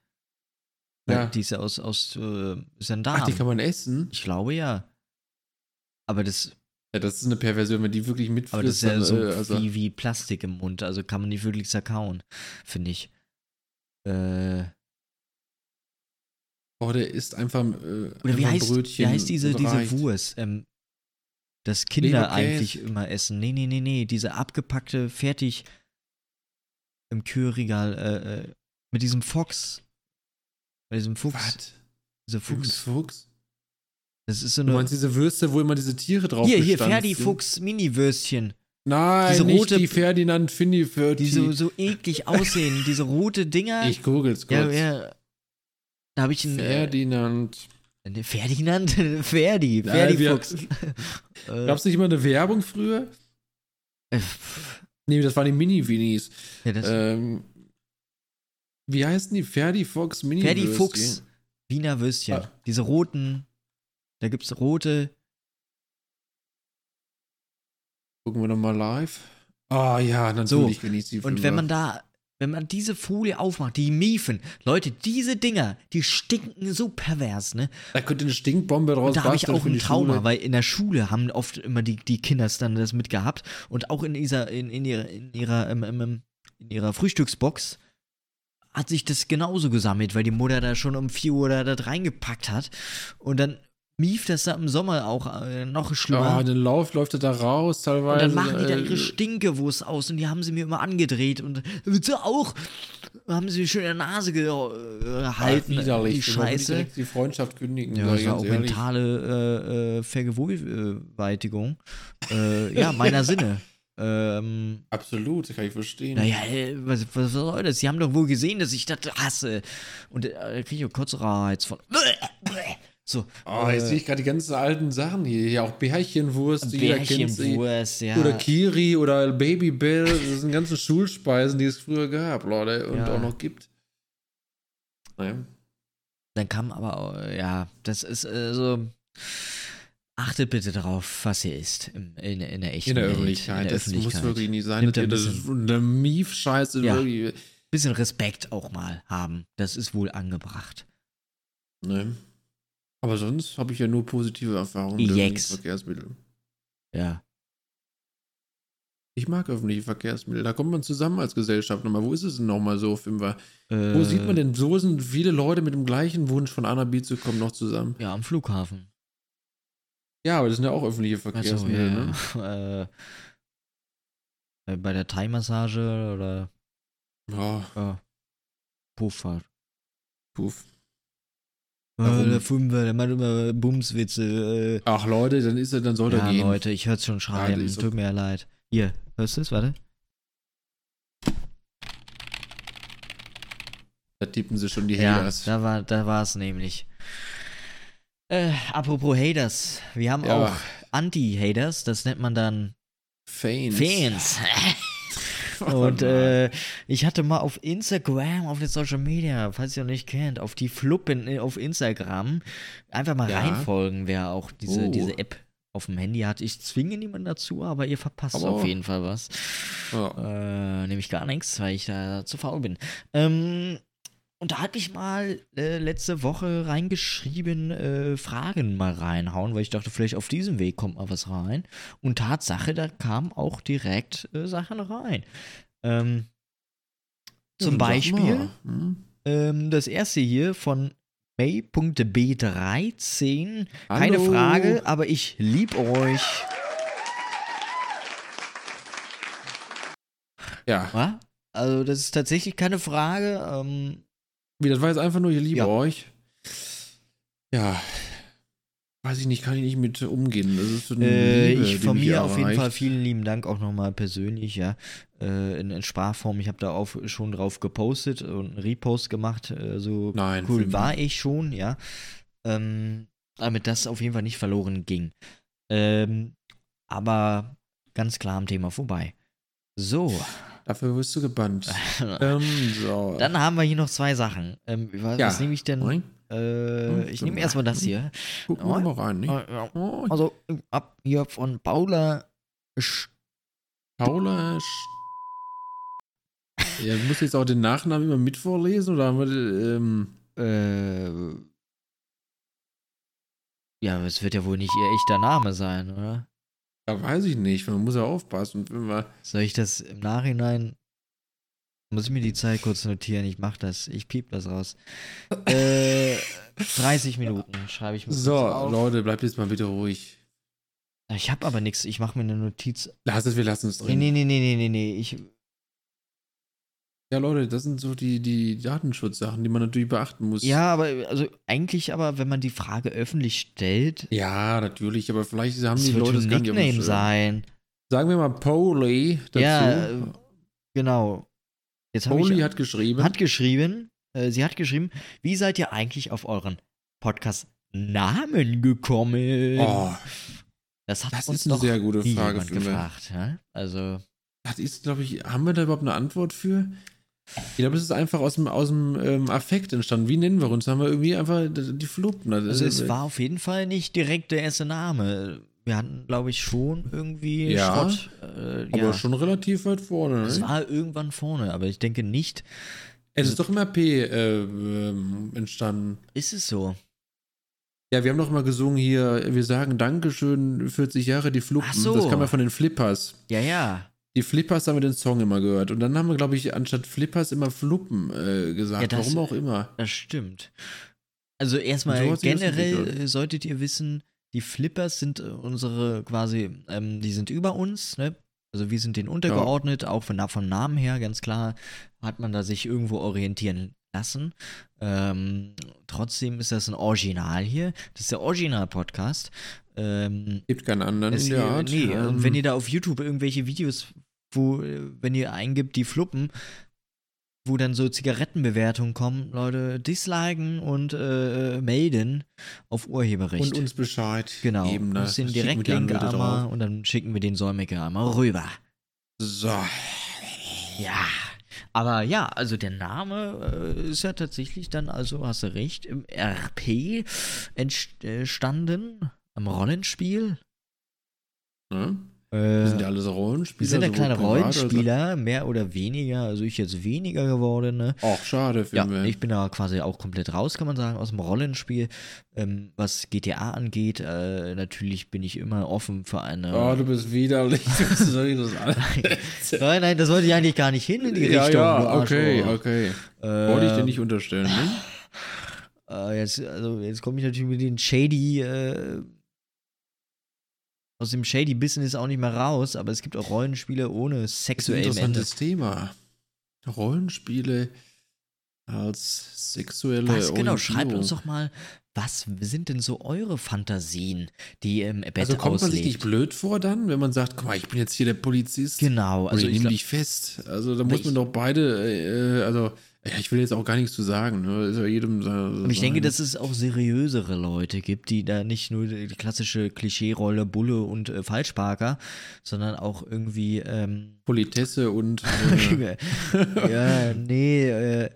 Ja. Die ist ja aus, aus äh, Darm. Ach, die kann man essen? ich glaube ja. Aber das, Ja, das ist eine Perversion, wenn die wirklich mitfrisst. aber das ist ja so äh, also, wie, wie Plastik im Mund. Also kann man nicht wirklich zerkauen, finde ich. Äh, oh, der isst einfach, äh, oder einfach wie heißt, Brötchen. wie heißt diese, diese. Wurst? Ähm, das Kinder Leberkäse. eigentlich immer essen. Nee, nee, nee, nee. Diese abgepackte, fertig im Kühlregal, äh, äh, mit diesem Fox. Bei diesem Fuchs. Was? Dieser Fuchs. Fuchs. Das ist so Du eine. meinst diese Würste, wo immer diese Tiere drauf Hier, hier, gestanzt Ferdi sind? Fuchs Mini-Würstchen. Nein, Diese nicht rote- die Ferdinand Finny für Die so, so eklig aussehen. Diese rote Dinger. Ich google's ja, kurz. ja. Da habe ich einen. Äh, Ferdinand. ne, Ferdinand? Ferdi. Ja, Ferdi wir- Fuchs. äh, Gab's nicht immer eine Werbung früher? äh, Nee, das waren die Mini-Winis. ja, Ähm, wie heißen die? Ferdi Fox Mini Ferdi Fuchs. Wiener Würstchen. Ah. Diese roten. Da gibt's rote. Gucken wir nochmal live. Ah ja, natürlich so, genießt die Und wenn man da. Wenn man diese Folie aufmacht, die Miefen, Leute, diese Dinger, die stinken so pervers, ne? Da könnte eine Stinkbombe draus Und da habe ich auch ein Trauma, Schule. weil in der Schule haben oft immer die, die Kinder dann das mitgehabt und auch in dieser, in, in ihrer, in ihrer, ähm, ähm, in ihrer Frühstücksbox hat sich das genauso gesammelt, weil die Mutter da schon um 4 Uhr da, da reingepackt hat und dann mief das da im Sommer auch äh, noch schlimmer. Ah, dann läuft, läuft er da raus und teilweise. dann machen die da äh, ihre Stinkewurst aus und die haben sie mir immer angedreht und willst du auch? Haben sie mir schön in der Nase gehalten, ah, widerlich. die Scheiße. die Freundschaft kündigen. Ja, das war auch ehrlich. mentale äh, äh, Vergewaltigung. Äh, ja, meiner Sinne. Ähm, Absolut, kann ich verstehen. naja, äh, was, was soll das? Sie haben doch wohl gesehen, dass ich das hasse. Und äh, da kriege ich auch Kotzreiz von. So. Oh, jetzt äh, sehe ich gerade die ganzen alten Sachen hier. Ja, auch Bärchenwurst. Bärchenwurst, ja. Oder Kiri oder Babybell. Das sind ganze Schulspeisen, die es früher gab, Leute. Und Ja. auch noch gibt. Naja. Dann kam aber, auch, ja, das ist äh, so. Achtet bitte darauf, was ihr isst. Im, in, in der echten In der Welt, Öffentlichkeit. In der das Öffentlichkeit. muss wirklich nicht sein. Nimmt dass ihr das bisschen- eine Mief-Scheiße Ja. wirklich. Bisschen Respekt auch mal haben. Das ist wohl angebracht. Ne. Aber sonst habe ich ja nur positive Erfahrungen mit öffentlichen Verkehrsmitteln. Ja. Ich mag öffentliche Verkehrsmittel. Da kommt man zusammen als Gesellschaft nochmal. Wo ist es denn nochmal so, Fimmer? Äh, Wo sieht man denn, so sind viele Leute mit dem gleichen Wunsch von A nach B zu kommen noch zusammen? Ja, am Flughafen. Ja, aber das sind ja auch öffentliche Verkehrsmittel, ja. ne? äh, bei der Thai-Massage oder Ja, ja, Puffahrt. Puff. Warum? der Fünfer, der macht immer Bumswitze. Äh. Ach Leute, dann ist er, dann soll er Ja, gehen. Leute, ich hör's schon Ja, schreien. ist Tut mir ja leid. Hier, hörst du es? Warte. Da tippen sie schon die Ja, Haters. da war da war's nämlich. Äh, apropos Haters, wir haben Ja. auch Anti-Haters, das nennt man dann Fans. Fans. Und äh, ich hatte mal auf Instagram, auf den Social Media, falls ihr noch nicht kennt, auf die Fluppen äh, auf Instagram, einfach mal Ja. reinfolgen, wer auch diese, Oh. diese App auf dem Handy hat. Ich zwinge niemanden dazu, aber ihr verpasst Aber- auf jeden Fall was. Ja. Äh, nämlich gar nichts, weil ich da zu faul bin. Ähm, und da habe ich mal äh, letzte Woche reingeschrieben, äh, Fragen mal reinhauen, weil ich dachte, vielleicht auf diesem Weg kommt mal was rein. Und Tatsache, da kamen auch direkt äh, Sachen rein. Ähm, zum Ja, Beispiel. Hm? ähm, das erste hier von May.b13. Keine. Frage, aber ich lieb euch. Ja, Ja? Also, das ist tatsächlich keine Frage. Ähm, wie, das war jetzt einfach nur, ich liebe Ja. euch. Ja. Weiß ich nicht, kann ich nicht mit umgehen. Das ist so eine Äh, Liebe, ich von mir auf jeden. Fall vielen lieben Dank auch nochmal persönlich, ja. Äh, in, in Sprachform. Ich habe da auch schon drauf gepostet und einen Repost gemacht. Äh, so Nein, cool war ich schon, ja. Ähm, damit das auf jeden Fall nicht verloren ging. Ähm, aber ganz klar am Thema vorbei. So. Dafür wirst du gebannt. ähm, so. Dann haben wir hier noch zwei Sachen. Ähm, was, Ja. was nehme ich denn? Äh, ich nehme mal. erstmal das hier. Guck mal, mal rein. Oh, Also ab hier von Paula Sch Paula. Sch- Ja, du musst jetzt auch den Nachnamen immer mit vorlesen oder haben wir, ähm, Äh, ja, es wird ja wohl nicht ihr echter Name sein, oder? Ja, weiß ich nicht, man muss ja aufpassen. Wenn man, Soll ich das im Nachhinein. Muss ich mir die Zeit kurz notieren? Ich mach das. Ich piep das raus. äh, 30 Minuten schreibe ich mir. so, auf. Leute, bleibt jetzt mal bitte ruhig. Ich habe aber nichts. Ich mache mir eine Notiz. Lass es, wir lassen es Nee, drin. nee, nee, nee, nee, nee, nee. Ich, Ja, Leute, das sind so die, die Datenschutzsachen, die man natürlich beachten muss. ja, aber also eigentlich, aber wenn man die Frage öffentlich stellt, Ja, natürlich, aber vielleicht haben das die Leute es gar nicht Nickname sein. Sagen wir mal Poli dazu. Ja, Genau. Jetzt Poli ich hat geschrieben. hat geschrieben, äh, sie hat geschrieben, wie seid ihr eigentlich auf euren Podcast Namen gekommen? oh, das hat das uns ist eine sehr gute Frage, gefragt. Ja? Also, Das ist, glaube ich, haben wir da überhaupt eine Antwort für? Ich glaube, es ist einfach aus dem, aus dem ähm, Affekt entstanden. Wie nennen wir uns? Haben wir irgendwie einfach die Fluppen. also es war auf jeden Fall nicht direkt der erste Name. Wir hatten, glaube ich, schon irgendwie Ja, Schrott. Äh, aber ja. schon relativ weit vorne. Es Ne? war irgendwann vorne, aber ich denke nicht. Es ist doch im RP äh, entstanden. Ist es so? Ja, wir haben doch mal gesungen hier, wir sagen Dankeschön, 40 Jahre die Fluppen. So. Das kam ja von den Flippers. Ja, ja. Die Flippers haben wir den Song immer gehört. Und dann haben wir, glaube ich, anstatt Flippers immer Fluppen äh, gesagt. Ja, das- Warum auch immer. Das stimmt. Also erstmal So generell solltet ihr wissen, die Flippers sind äh, unsere quasi, ähm, die sind über uns, ne? Also wir sind denen untergeordnet, auch von, vom Namen her, ganz klar, hat man da sich irgendwo orientieren lassen. Ähm, trotzdem ist das ein Original hier. Das ist der Original-Podcast. Ähm, Gibt keinen anderen es, der Art. nee, Ähm, und wenn ihr da auf YouTube irgendwelche Videos, wo, äh, wenn ihr eingibt, die Fluppen, wo dann so Zigarettenbewertungen kommen, Leute, disliken und äh, melden auf Urheberrecht. und uns Bescheid genau. geben. ne? uns den Direktlink einmal drauf. und dann schicken wir den Säumiger einmal rüber. So. Ja. Aber ja, also der Name äh, ist ja tatsächlich dann, also hast du recht, im RP entstanden, am Rollenspiel. Ne? Äh, Wir sind ja alles Rollenspieler. Wir sind ja kleine privat als auch- Rollenspieler, mehr oder weniger. Also ich jetzt weniger geworden. Ne? Ach, schade, Ja, finden wir. ich bin da quasi auch komplett raus, kann man sagen, aus dem Rollenspiel. Ähm, was GTA angeht, äh, natürlich bin ich immer offen für eine. Oh, du bist widerlich. Soll ich das nein, nein, das wollte ich eigentlich gar nicht hin in die ja, Richtung. ja, okay, okay. Äh, Wollte ich dir nicht unterstellen, ne? Äh, jetzt, also jetzt komme ich natürlich mit den Shady, äh, aus dem Shady-Business auch nicht mehr raus, aber es gibt auch Rollenspiele ohne sexuellen Ende. interessantes Thema. Rollenspiele. als sexuelle Was genau? Schreibt uns doch mal, was sind denn so eure Fantasien, die im Bett Also kommt man sich nicht auslebt? blöd vor dann, wenn man sagt, guck mal, ich bin jetzt hier der Polizist. Genau, Also ich nehme dich fest. Also da muss man doch beide, äh, also ja, ich will jetzt auch gar nichts zu sagen. Ne? Ist ja jedem so- ich denke, dass es auch seriösere Leute gibt, die da nicht nur die klassische Klischee-Rolle Bulle und äh, Falschparker, sondern auch irgendwie, ähm, Politesse und äh, ja, nee, äh,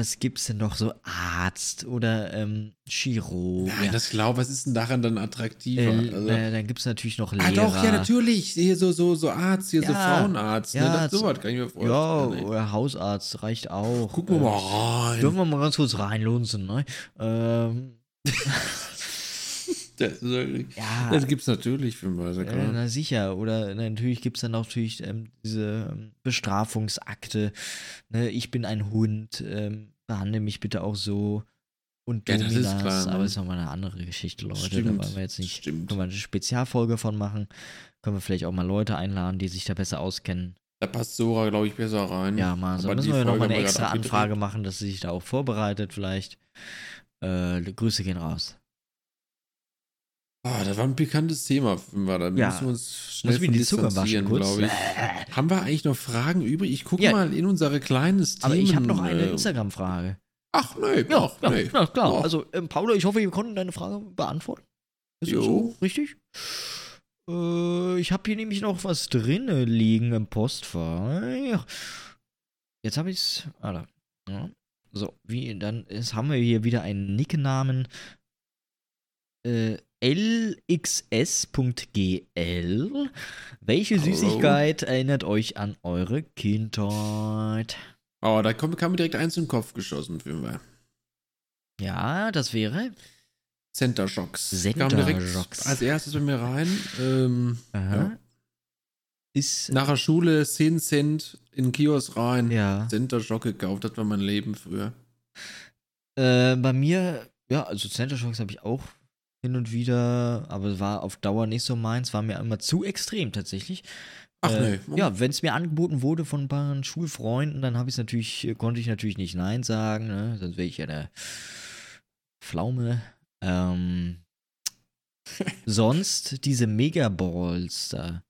was gibt's denn noch? So Arzt oder ähm, Chirurg. Nein, das glaub, was ist denn daran dann attraktiver? äh, also, äh, dann gibt's natürlich noch Lehrer. ah doch, ja natürlich. Hier so, so, so Arzt, hier so Ja, Frauenarzt. ja, ne? das, so- sowas kann ich mir Ja, vorstellen. ey. oder Hausarzt reicht auch. Gucken wir Äh, mal rein. Dürfen wir mal ganz kurz reinlunzen, ne? Ähm, Das, ja, das gibt's natürlich für mich, ja äh, klar. na sicher. Oder natürlich gibt es dann natürlich ähm, diese ähm, Bestrafungsakte. Ne? Ich bin ein Hund, ähm, behandle mich bitte auch so. Und Ja, das ist klar, ne? aber ist nochmal eine andere Geschichte, Leute. Stimmt, da wollen wir jetzt nicht. stimmt. Wir eine Spezialfolge von machen. Können wir vielleicht auch mal Leute einladen, die sich da besser auskennen. Da passt Sora, glaube ich, besser rein. Ja, mal so. Aber Müssen wir nochmal eine extra. Anfrage machen, dass sie sich da auch vorbereitet, vielleicht. Äh, Grüße gehen raus. Ah, das war ein pikantes Thema, da Ja. müssen wir uns schnell von distanzieren, glaube ich. Haben wir eigentlich noch Fragen übrig? Ich gucke Ja. mal in unsere kleines Themen. Aber ich habe noch eine äh, Instagram-Frage. Ach, nee, Ja, ach, ja, nee. ja klar. Ja. Also, ähm, Paula, ich hoffe, wir konnten deine Frage beantworten. Ist das Jo. so richtig? Äh, ich habe hier nämlich noch was drinne liegen im Postfach. Jetzt habe ich's. Ah, da. Ja. So, wie, dann ist, haben wir hier wieder einen Nicknamen. Äh, lxs.gl. Welche Hallo. Süßigkeit erinnert euch an eure Kindheit? Oh, da kam mir direkt eins in den Kopf geschossen, für mich. Ja, das wäre. Center Shocks. Center Kam direkt Shocks. als erstes bei mir rein. Ähm, Aha. Ja. Ist. nach der Schule 10 Cent in den Kiosk rein. ja. Center Shock gekauft, das war mein Leben früher. Äh, bei mir, ja, also Center Shocks habe ich auch hin und wieder, aber es war auf Dauer nicht so meins, war mir immer zu extrem tatsächlich. Ach äh, nee. Ja, wenn es mir angeboten wurde von ein paar Schulfreunden, dann habe ich natürlich, äh, konnte ich natürlich nicht Nein sagen, ne? Sonst wäre ich ja der Pflaume. Ähm, sonst diese Megaballs da,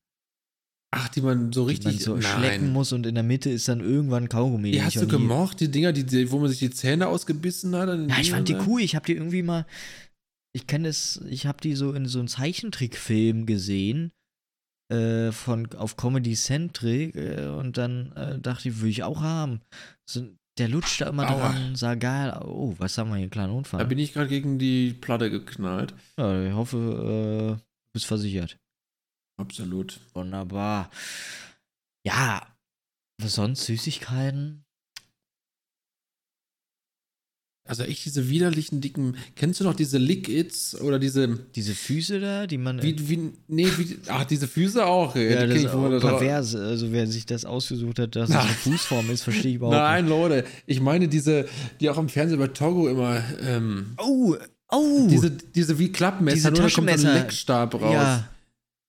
Ach, die man so die richtig. man so nein. schlecken muss und in der Mitte ist dann irgendwann Kaugummi. Die hast du gemocht, die Dinger, die, wo man sich die Zähne ausgebissen hat? Ja, ich fand die cool. Ich habe die irgendwie mal. Ich kenne es. Ich habe die so in so einem Zeichentrickfilm gesehen. Äh, von, auf Comedy Centric. Äh, und dann äh, dachte ich, will ich auch haben. So, der lutscht da immer Aua. dran, sah geil. Oh, was haben wir hier? Einen kleinen Da Unfall. bin ich gerade gegen die Platte geknallt. ja, ich hoffe, äh, du bist versichert. Absolut. Wunderbar. Ja. Was sonst? Süßigkeiten? Also echt diese widerlichen dicken. Kennst du noch diese Lick-Its oder diese. Diese Füße da, die man. Wie, wie, nee, wie, ach, diese Füße auch. ja, Die das ist auch da drauf- pervers. Also, wer sich das ausgesucht hat, dass das Nein. eine Fußform ist, verstehe ich überhaupt Nein, Leute. Ich meine diese, die auch im Fernsehen bei Togo immer. Ähm, nicht. Oh, oh. diese, diese wie Klappmesser, Diese nur da kommt ein. Leckstab raus. Ja.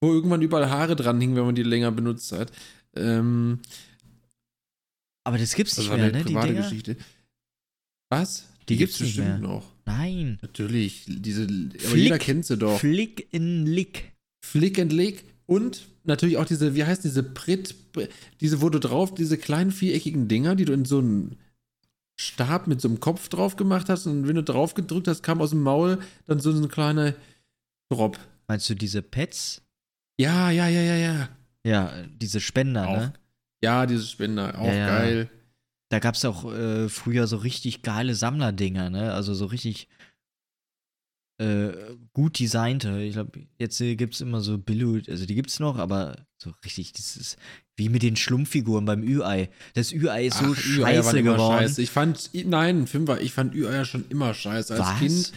Wo irgendwann überall Haare dran hingen, wenn man die länger benutzt hat. Ähm, Aber das gibt's das nicht war mehr, eine ne? Die private Dinger? Geschichte. Was? Die gibt's nicht bestimmt mehr. noch. Nein. Natürlich. Diese, aber Flick. jeder kennt sie doch. Flick in Lick. Flick and Lick. Und natürlich auch diese, wie heißt diese Brit, diese, wo du drauf, diese kleinen viereckigen Dinger, die du in so einen Stab mit so einem Kopf drauf gemacht hast und wenn du drauf gedrückt hast, kam aus dem Maul dann so ein kleiner Drop. Meinst du diese Pets? Ja, ja, ja, ja, ja. Ja, diese Spender, Auch ne? Ja, diese Spender, auch Ja, ja. geil. Da gab's auch äh, früher so richtig geile Sammlerdinger, ne? Also so richtig äh, gut designte. Ich glaube, jetzt äh, gibt's immer so Billo, also die gibt's noch, aber so richtig, das ist wie mit den Schlumpfiguren beim Ü-Ei. Das Ü-Ei ist so Ach, waren scheiße geworden. Scheiße. Ich fand, nein, Fünfer, ich fand Ü-Eier schon immer scheiße. Als Was? Kind.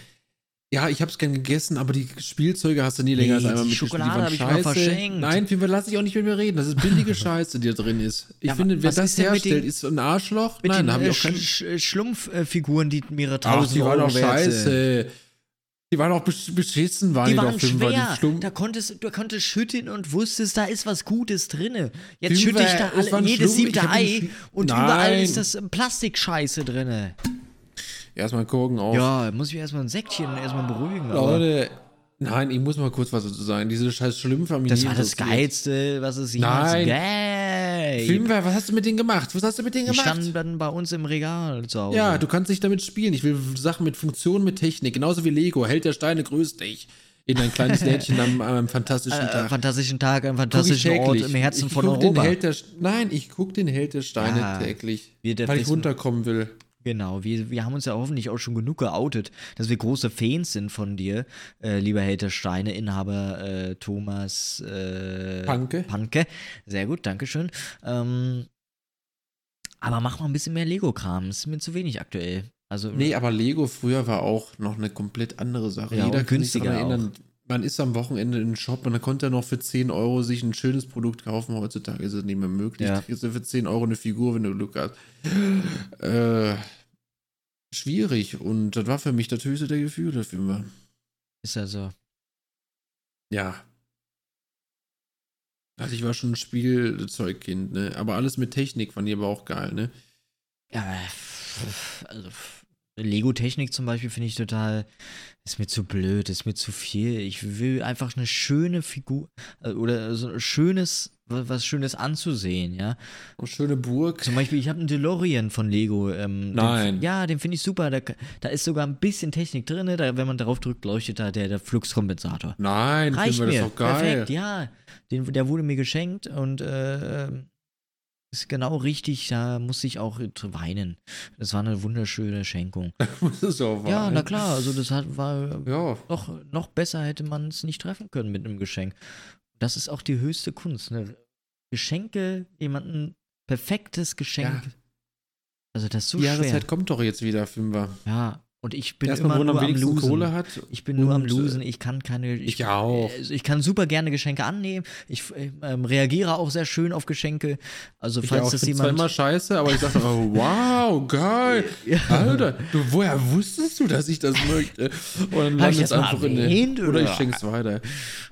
Ja, ich hab's gern gegessen, aber die Spielzeuge hast du nie länger Nee, als einmal mitgespielt. Schokolade waren hab ich mal verschenkt. Nein, Fünfer, lass dich auch nicht mit mir reden. Das ist billige Scheiße, die da drin ist. Ich Ja, finde, wer das mit herstellt, den- ist ein Arschloch. Mit Nein, den hab ich äh, auch. Sch Sch Schlumpffiguren, die mehrere Ach, tausend die waren Euro doch wert sind. scheiße. Die waren auch besch- beschissen, waren Die die, waren doch Fünfer, schwer. die stumm. Da konntest du konntest schütteln und wusstest, da ist was Gutes drinne. Jetzt Fünfer, schütte ich da alle, jedes siebte ich Ei und Nein. überall ist das Plastikscheiße drinne. Erstmal gucken auf. Ja, muss ich erstmal ein Säckchen erstmal beruhigen. Leute, nein, ich muss mal kurz was dazu sagen. Diese scheiß Schlimmfamilie. das war das Geilste, was es jemals Nein. gab. Fünfer, was hast du mit denen gemacht? Was hast du mit denen Die gemacht? standen dann bei uns im Regal zu Hause. Ja, du kannst nicht damit spielen. Ich will Sachen mit Funktion, mit Technik. Genauso wie Lego. Held der Steine grüßt dich. In ein kleines Lädchen am, am fantastischen äh, Tag. fantastischen Tag, ich fantastischen Ort im Herzen ich von Europa. Den Held der, nein, ich guck den Held der Steine Ja, täglich. Weil ich runterkommen will. Genau, wir, wir haben uns ja hoffentlich auch schon genug geoutet, dass wir große Fans sind von dir, äh, lieber Helter Steine, Inhaber äh, Thomas äh, Panke. Panke. Sehr gut, Dankeschön. Ähm, aber mach mal ein bisschen mehr Lego-Kram, ist mir zu wenig aktuell. Also, Nee, aber Lego früher war auch noch eine komplett andere Sache. Ja, Jeder und kann sich günstiger erinnern. Man ist am Wochenende in den Shop und dann konnte er noch für 10 Euro sich ein schönes Produkt kaufen. Heutzutage ist es nicht mehr möglich. Ja. Du kriegst ja für 10 Euro eine Figur, wenn du Glück hast. Äh, schwierig. Und das war für mich das höchste der Gefühle. Mich. ist ja so. Ja. Also ich war schon ein Spielzeugkind, ne? Aber alles mit Technik fand ich aber auch geil, ne? Ja, also Lego-Technik zum Beispiel finde ich total, ist mir zu blöd, ist mir zu viel. Ich will einfach eine schöne Figur äh, oder so ein schönes, wa- was Schönes anzusehen, ja. Eine schöne Burg. Zum Beispiel, ich habe einen DeLorean von Lego. Ähm, Nein. Den, ja, den finde ich super. Da, da ist sogar ein bisschen Technik drin. Da, wenn man darauf drückt, leuchtet da der, der Fluxkompensator. Nein, Reicht mir. das doch geil. Perfekt, ja. Den, der wurde mir geschenkt und äh, ähm, ist genau richtig. Da musste ich auch weinen. Das war eine wunderschöne Schenkung. wahr, Ja, na klar. Also das hat, war Ja, noch, noch besser hätte man es nicht treffen können mit einem Geschenk. Das ist auch die höchste Kunst. Ne? Geschenke, jemanden perfektes Geschenk. Ja. Also das ist so die schwer. Jahreszeit kommt doch jetzt wieder, Fünfer. Ja, und ich bin Erstmal, immer nur am am Losen. Kohle hat. Ich bin nur am Losen, äh, ich kann keine. ich auch. Also ich kann super gerne Geschenke annehmen. Ich ähm, reagiere auch sehr schön auf Geschenke. Also Ich falls auch, das zwar jemand. immer scheiße, aber ich dachte, oh, wow, geil. Ja. Alter, du, woher wusstest du, dass ich das möchte? Und dann ich landet es einfach in erwähnt, der, Oder ich oder? schenk's weiter.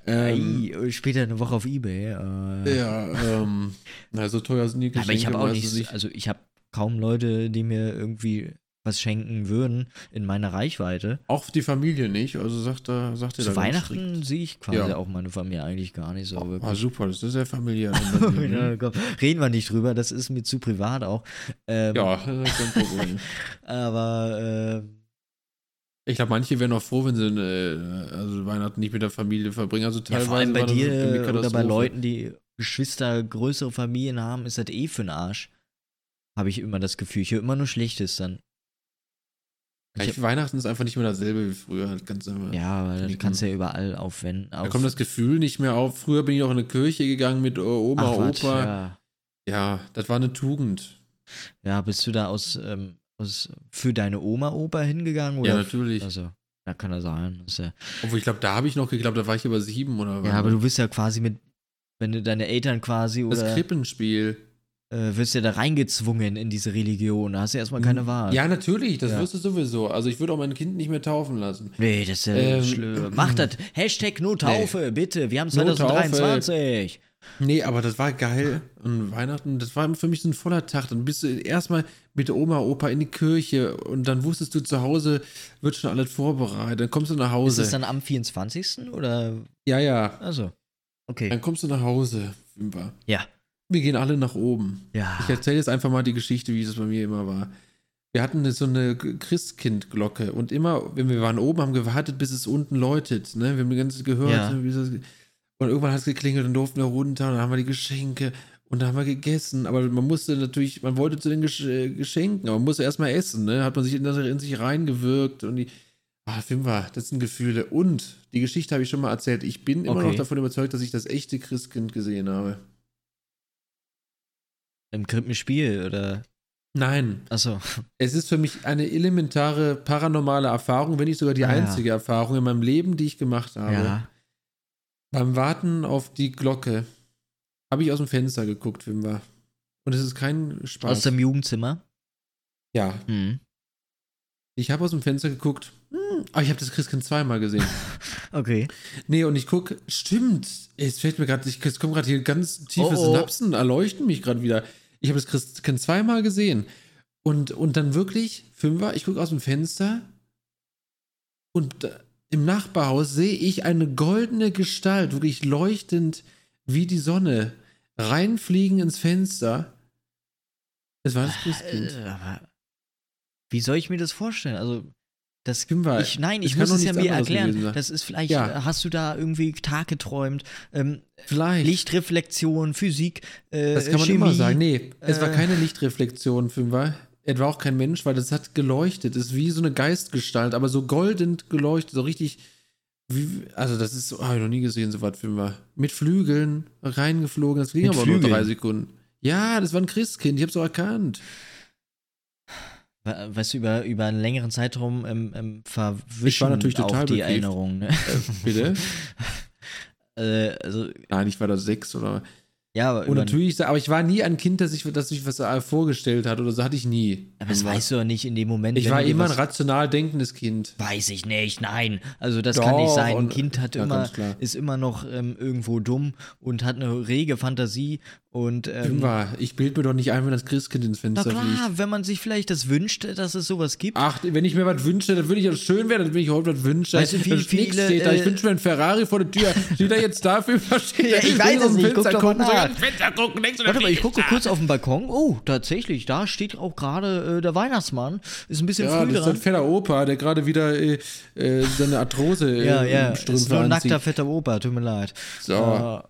Ähm, später eine Woche auf Ebay. Äh, ja, ähm, na, so teuer sind die Geschenke. aber ich habe auch nicht, also ich habe kaum Leute, die mir irgendwie was schenken würden in meiner Reichweite. Auch die Familie nicht, also sagt er, sagt er Zu Weihnachten sehe ich quasi Ja. auch meine Familie eigentlich gar nicht so strikt. wirklich. Ah, super, das ist ja familiär. dir, Ja, ne? komm, reden wir nicht drüber, das ist mir zu privat auch. Ähm, ja, das ist kein Problem. Aber ähm, Ich glaube, manche wären auch froh, wenn sie äh, also Weihnachten nicht mit der Familie verbringen. Also ja, teilweise vor allem bei dir oder bei. Leuten, die Geschwister, größere Familien haben, ist das eh für den Arsch. Habe ich immer das Gefühl. Ich höre immer nur Schlechtes dann. Ja, ich, Weihnachten ist einfach nicht mehr dasselbe wie früher. Halt ganz. Ja, das Die kannst du ja überall aufwenden. Da Auf, kommt das Gefühl nicht mehr auf. Früher bin ich auch in eine Kirche gegangen mit äh, Oma, Ach, wat, Opa. ja. Ja, das war eine Tugend. ja, bist du da aus, ähm, aus für deine Oma, Opa hingegangen? Oder Ja, natürlich. Also, da kann er sein. Das ja, Obwohl, ich glaube, da habe ich noch geglaubt, da war ich über sieben oder was. ja, aber du bist ja quasi mit, wenn du deine Eltern quasi Das oder Krippenspiel. Äh, wirst ja da reingezwungen in diese Religion. Da hast du erstmal keine Wahl. Mhm. Ja, natürlich, das Ja. wirst du sowieso. Also ich würde auch mein Kind nicht mehr taufen lassen. Nee, das ist ja Ähm, schlimm. Mach das. Hashtag No Taufe, bitte. Wir haben No Taufe. 2023. Nee, aber das war geil. Und Weihnachten, das war für mich so ein voller Tag. Dann bist du erstmal mit Oma, Opa in die Kirche und dann wusstest du zu Hause, wird schon alles vorbereitet. Dann kommst du nach Ist Hause. es dann am 24. oder? ja, ja. Also. Okay. Dann kommst du nach Hause. Ja. Wir gehen alle nach oben. Ja. Ich erzähle jetzt einfach mal die Geschichte, wie das bei mir immer war. Wir hatten so eine Christkindglocke und immer, wenn wir waren oben, haben gewartet, bis es unten läutet. Ne? Wir haben die ganze gehört. Ja. das- Und irgendwann hat es geklingelt und durften wir runter und dann haben wir die Geschenke und dann haben wir gegessen. Aber man musste natürlich, man wollte zu den äh, Geschenken, aber man musste erstmal essen. Ne? Hat man sich in, in sich reingewirkt und die. Ah, Fünfer, das sind Gefühle. Und die Geschichte habe ich schon mal erzählt. Ich bin immer Okay. noch davon überzeugt, dass ich das echte Christkind gesehen habe. Im Krippenspiel oder? Nein, Achso. Es ist für mich eine elementare paranormale Erfahrung, wenn nicht sogar die Ah, ja. einzige Erfahrung in meinem Leben, die ich gemacht habe. Ja. Beim Warten auf die Glocke habe ich aus dem Fenster geguckt, Wimber. Und es ist kein Spaß. Aus dem Jugendzimmer. ja, Mhm. ich habe aus dem Fenster geguckt hm, aber ich habe das Christkind zweimal gesehen. Okay. Nee, und ich gucke, stimmt, jetzt fällt mir gerade, es kommen gerade hier ganz tiefe Oh, oh. Synapsen, erleuchten mich gerade wieder. Ich habe das Christkind zweimal gesehen. Und, und dann wirklich, Fünfer, ich gucke aus dem Fenster und im Nachbarhaus sehe ich eine goldene Gestalt, wirklich leuchtend wie die Sonne, reinfliegen ins Fenster. Es war das Christkind. Äh, aber wie soll ich mir das vorstellen? Also, das Fünfer, ich, nein, es ich kann muss es ja mir erklären. Das ist vielleicht, Ja. äh, hast du da irgendwie Tag geträumt? Ähm, Vielleicht. Lichtreflexion, Physik, äh, Das kann man Chemie. immer sagen. Nee, es war äh, keine Lichtreflexion, Fünfer. Er war auch kein Mensch, weil das hat geleuchtet. Es ist wie so eine Geistgestalt, aber so goldend geleuchtet, so richtig. Wie, also, das ist, oh, habe ich noch nie gesehen, so was Fünfer. Mit Flügeln reingeflogen. Das ging Mit aber nur Flügeln? drei Sekunden. Ja, das war ein Christkind, ich hab's auch erkannt. We- Weißt du, über, über einen längeren Zeitraum ähm, ähm, verwischen Ich war natürlich auch total die bekifft. Erinnerungen. Ne? Äh, bitte? äh, also, Nein, ich war da sechs oder. Ja, aber, Und natürlich, aber ich war nie ein Kind, das sich, das sich was äh, vorgestellt hat oder so, hatte ich nie. aber das weißt du doch nicht in dem Moment. Ich war immer ein rational denkendes Kind. Weiß ich nicht, nein. Also das kann nicht Doch, sein. Ein Kind hat ja, immer, ist immer noch ähm, irgendwo dumm und hat eine rege Fantasie und ähm, Fünfer, ich bild mir doch nicht ein, wenn das Christkind ins na Fenster fliegt. klar, wenn man sich vielleicht das wünscht, dass es sowas gibt. Ach, wenn ich mir was wünsche, dann würde ich, das schön wäre, dann würde ich heute was wünschen. Weißt du, wie steht viele, steht da, ich äh, wünsche mir einen Ferrari vor der Tür. Steht er jetzt dafür? Versteht Ja, ich weiß es nicht, guck doch mal nach. Fenster gucken, denkst du, Warte mal, ich gucke da. kurz auf den Balkon. Oh, tatsächlich, da steht auch gerade äh, der Weihnachtsmann. Ist ein bisschen Ja, früh das ist ein dran. fetter Opa, der gerade wieder äh, äh, seine Arthrose äh, Ja, ja, im ist Strümpfe nur ein anzieht. nackter, fetter Opa, tut mir leid. So. Äh,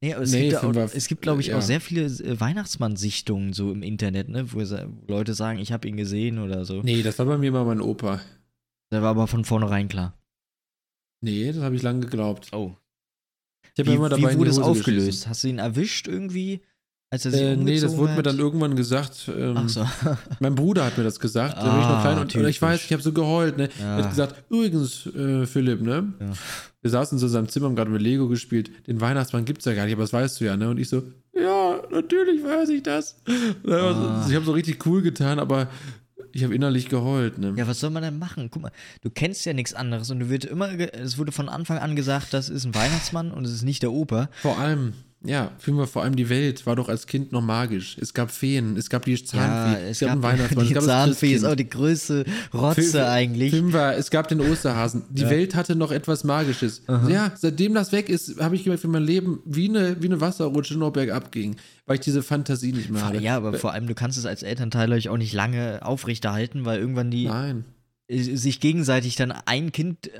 nee, aber es Nee, gibt, auch, es gibt glaube ich, ja. auch sehr viele äh, Weihnachtsmann-Sichtungen so im Internet, ne, wo, Leute sagen, ich habe ihn gesehen oder so. Nee, das war bei mir immer mein Opa. Der war aber von vornherein klar. Nee, das habe ich lange geglaubt. Oh. Ich Wie, mir immer dabei wie wurde es aufgelöst? geschissen. Hast du ihn erwischt irgendwie, als er sich Äh, nee, das wurde mir hat? dann irgendwann gesagt. Ähm, Ach so. Mein Bruder hat mir das gesagt. da war ich Ah, noch klein und, und ich weiß, ich habe so geheult. Ne? Ja. Er hat gesagt, übrigens, äh, Philipp, ne? Ja. Wir saßen so in seinem Zimmer, haben gerade mit Lego gespielt. Den Weihnachtsmann gibt's ja gar nicht, aber das weißt du ja, ne? Und ich so, ja, natürlich weiß ich das. Ah. Ich habe so richtig cool getan, aber ich habe innerlich geheult, ne? Ja, was soll man denn machen? Guck mal, du kennst ja nichts anderes und du wird immer, es wurde von Anfang an gesagt, das ist ein Weihnachtsmann und es ist nicht der Opa. Vor allem, ja, filmen wir vor allem die Welt war doch als Kind noch magisch. Es gab Feen, es gab die Zahnfee, ja, es gab gab einen Weihnachtsmann, die es gab das Zahnfee ist auch die größte Rotze Film- eigentlich. Film war, es gab den Osterhasen. Die Welt hatte noch etwas Magisches. Ja, seitdem das weg ist, habe ich gemerkt, wie mein Leben wie eine, wie eine Wasserrutsche nur bergab ging, weil ich diese Fantasie nicht mehr hatte. ja, aber vor allem, du kannst es als Elternteil euch auch nicht lange aufrechterhalten, weil irgendwann die Nein. sich gegenseitig dann ein Kind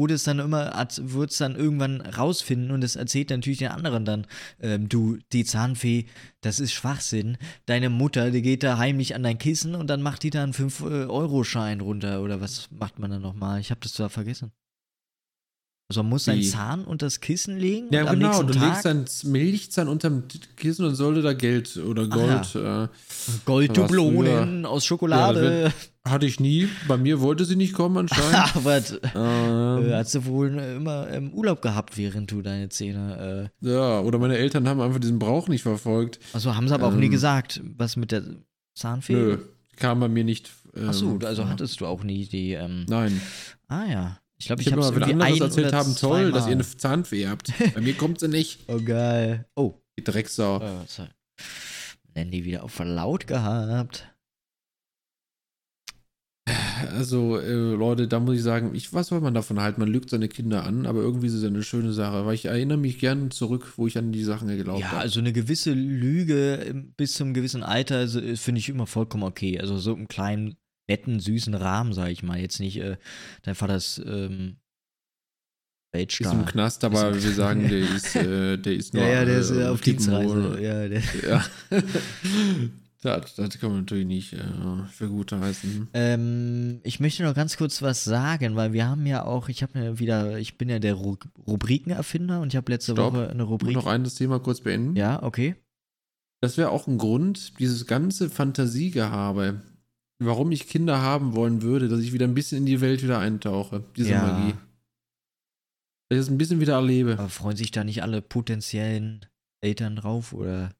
wurde es dann immer, wird es dann irgendwann rausfinden und es erzählt natürlich den anderen dann, ähm, du, die Zahnfee, das ist Schwachsinn. Deine Mutter, die geht da heimlich an dein Kissen und dann macht die da einen 5-Euro-Schein runter oder was macht man dann nochmal? Ich habe das zwar vergessen. Also man muss seinen Wie? Zahn unter das Kissen legen Ja, und am genau. nächsten Du Tag legst dein Milchzahn unterm Kissen und sollte da Geld oder Gold. äh, Golddublonen aus Schokolade. Ja, hatte ich nie. Bei mir wollte sie nicht kommen anscheinend. Aber äh, ähm, hast du wohl äh, immer im Urlaub gehabt, während du deine Zähne äh, ja, oder meine Eltern haben einfach diesen Brauch nicht verfolgt. Also haben sie aber auch nie Ähm, gesagt, was mit der Zahnfee? Nö, kam bei mir nicht. Ähm, Ach so, also ja. hattest du auch nie die. Ähm, Nein. ah ja, ich glaube, Ich, ich, habe wenn irgendwie ein erzählt haben, toll, dass ihr zweimal. eine Zahnfee habt. Bei mir kommt sie nicht. Oh geil. Oh, Die Drecksau. äh, sorry. Handy wieder auf laut gehabt. Also, äh, Leute, da muss ich sagen, ich, was soll man davon halten? Man lügt seine Kinder an, aber irgendwie ist es eine schöne Sache, weil ich erinnere mich gern zurück, wo ich an die Sachen geglaubt Ja, habe. also eine gewisse Lüge bis zum gewissen Alter also, äh, finde ich immer vollkommen okay. Also so im kleinen, netten, süßen Rahmen, sage ich mal. Jetzt nicht, äh, dein Vater ist ähm, ist im. Knast, aber wir sagen, der ist, äh, der ist nur Ja, ja, der ist äh, äh, auf. Dienstreise. Ja, der, Ja. das, das kann man natürlich nicht äh, für gut heißen. Ähm, ich möchte noch ganz kurz was sagen, weil wir haben ja auch, ich habe mir wieder, ich bin ja der Ru Rubrikenerfinder und ich habe letzte Stopp. Woche eine Ich Rubrik. noch ein das Thema kurz beenden. Ja, okay. Das wäre auch ein Grund, dieses ganze Fantasiegehabe, warum ich Kinder haben wollen würde, dass ich wieder ein bisschen in die Welt wieder eintauche, diese Ja. Magie. Dass ich es ein bisschen wieder erlebe. Aber freuen sich da nicht alle potenziellen Eltern drauf oder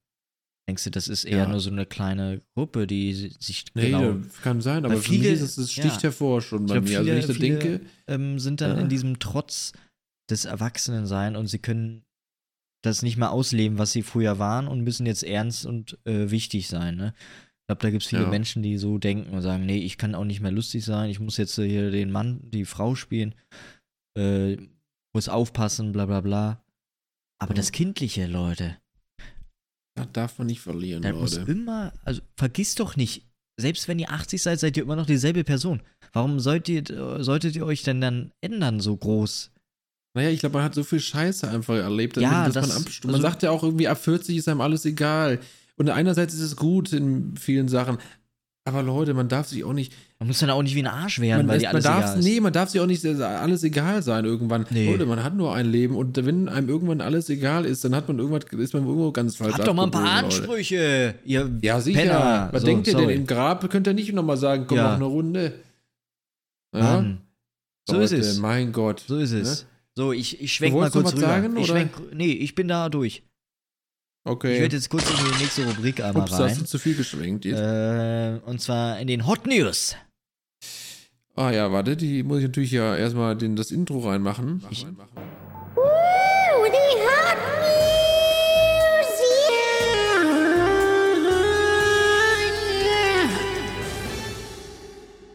Denkst du, das ist eher Ja. nur so eine kleine Gruppe, die si- sich Nee, genau das kann sein, aber Weil für mich viele- ist es, sticht ja. hervor schon bei glaub, mir. also wenn ich viele- denke, ähm, sind dann in diesem Trotz des Erwachsenensein und sie können das nicht mehr ausleben, was sie früher waren und müssen jetzt ernst und äh, wichtig sein. Ne? Ich glaube, da gibt es viele Ja. Menschen, die so denken und sagen, nee, ich kann auch nicht mehr lustig sein, ich muss jetzt hier den Mann, die Frau spielen, äh, muss aufpassen, bla bla bla. Aber Ja. das Kindliche, Leute, das darf man nicht verlieren, da muss Leute. immer, also vergiss doch nicht, selbst wenn ihr 80 seid, seid ihr immer noch dieselbe Person. Warum sollt ihr, solltet ihr euch denn dann ändern so groß? Naja, ich glaube, man hat so viel Scheiße einfach erlebt, Ja, dass das- man. Man also- sagt ja auch irgendwie, ab 40 ist einem alles egal. Und einerseits ist es gut in vielen Sachen. Aber Leute, man darf sich auch nicht. Man muss dann auch nicht wie ein Arsch werden, Man, weil ist, dir man alles darf, egal ist. nee, man darf sich auch nicht alles egal sein irgendwann. Nee. Leute, man hat nur ein Leben und wenn einem irgendwann alles egal ist, dann hat man irgendwas, ist man irgendwo ganz falsch. Habt doch mal ein paar. Ansprüche, ihr Ja, sicher. Penner. Was So, denkt ihr sorry. denn? Im Grab könnt ihr nicht nochmal sagen, komm, Ja. mach eine Runde. Ja? Mann. So Leute, ist es. Mein Gott. So ist es. Ne? So, ich, ich schwenk mal noch kurz rüber. sagen, ich schwenk, nee, ich bin da durch. Okay. Ich werde jetzt kurz in die nächste Rubrik einmal Ups, hast rein. du zu viel geschwenkt jetzt. Äh, und zwar in den Hot News. Ah ja, warte, die muss ich natürlich ja erstmal den, das Intro reinmachen. Ich-. Ooh, the hot news!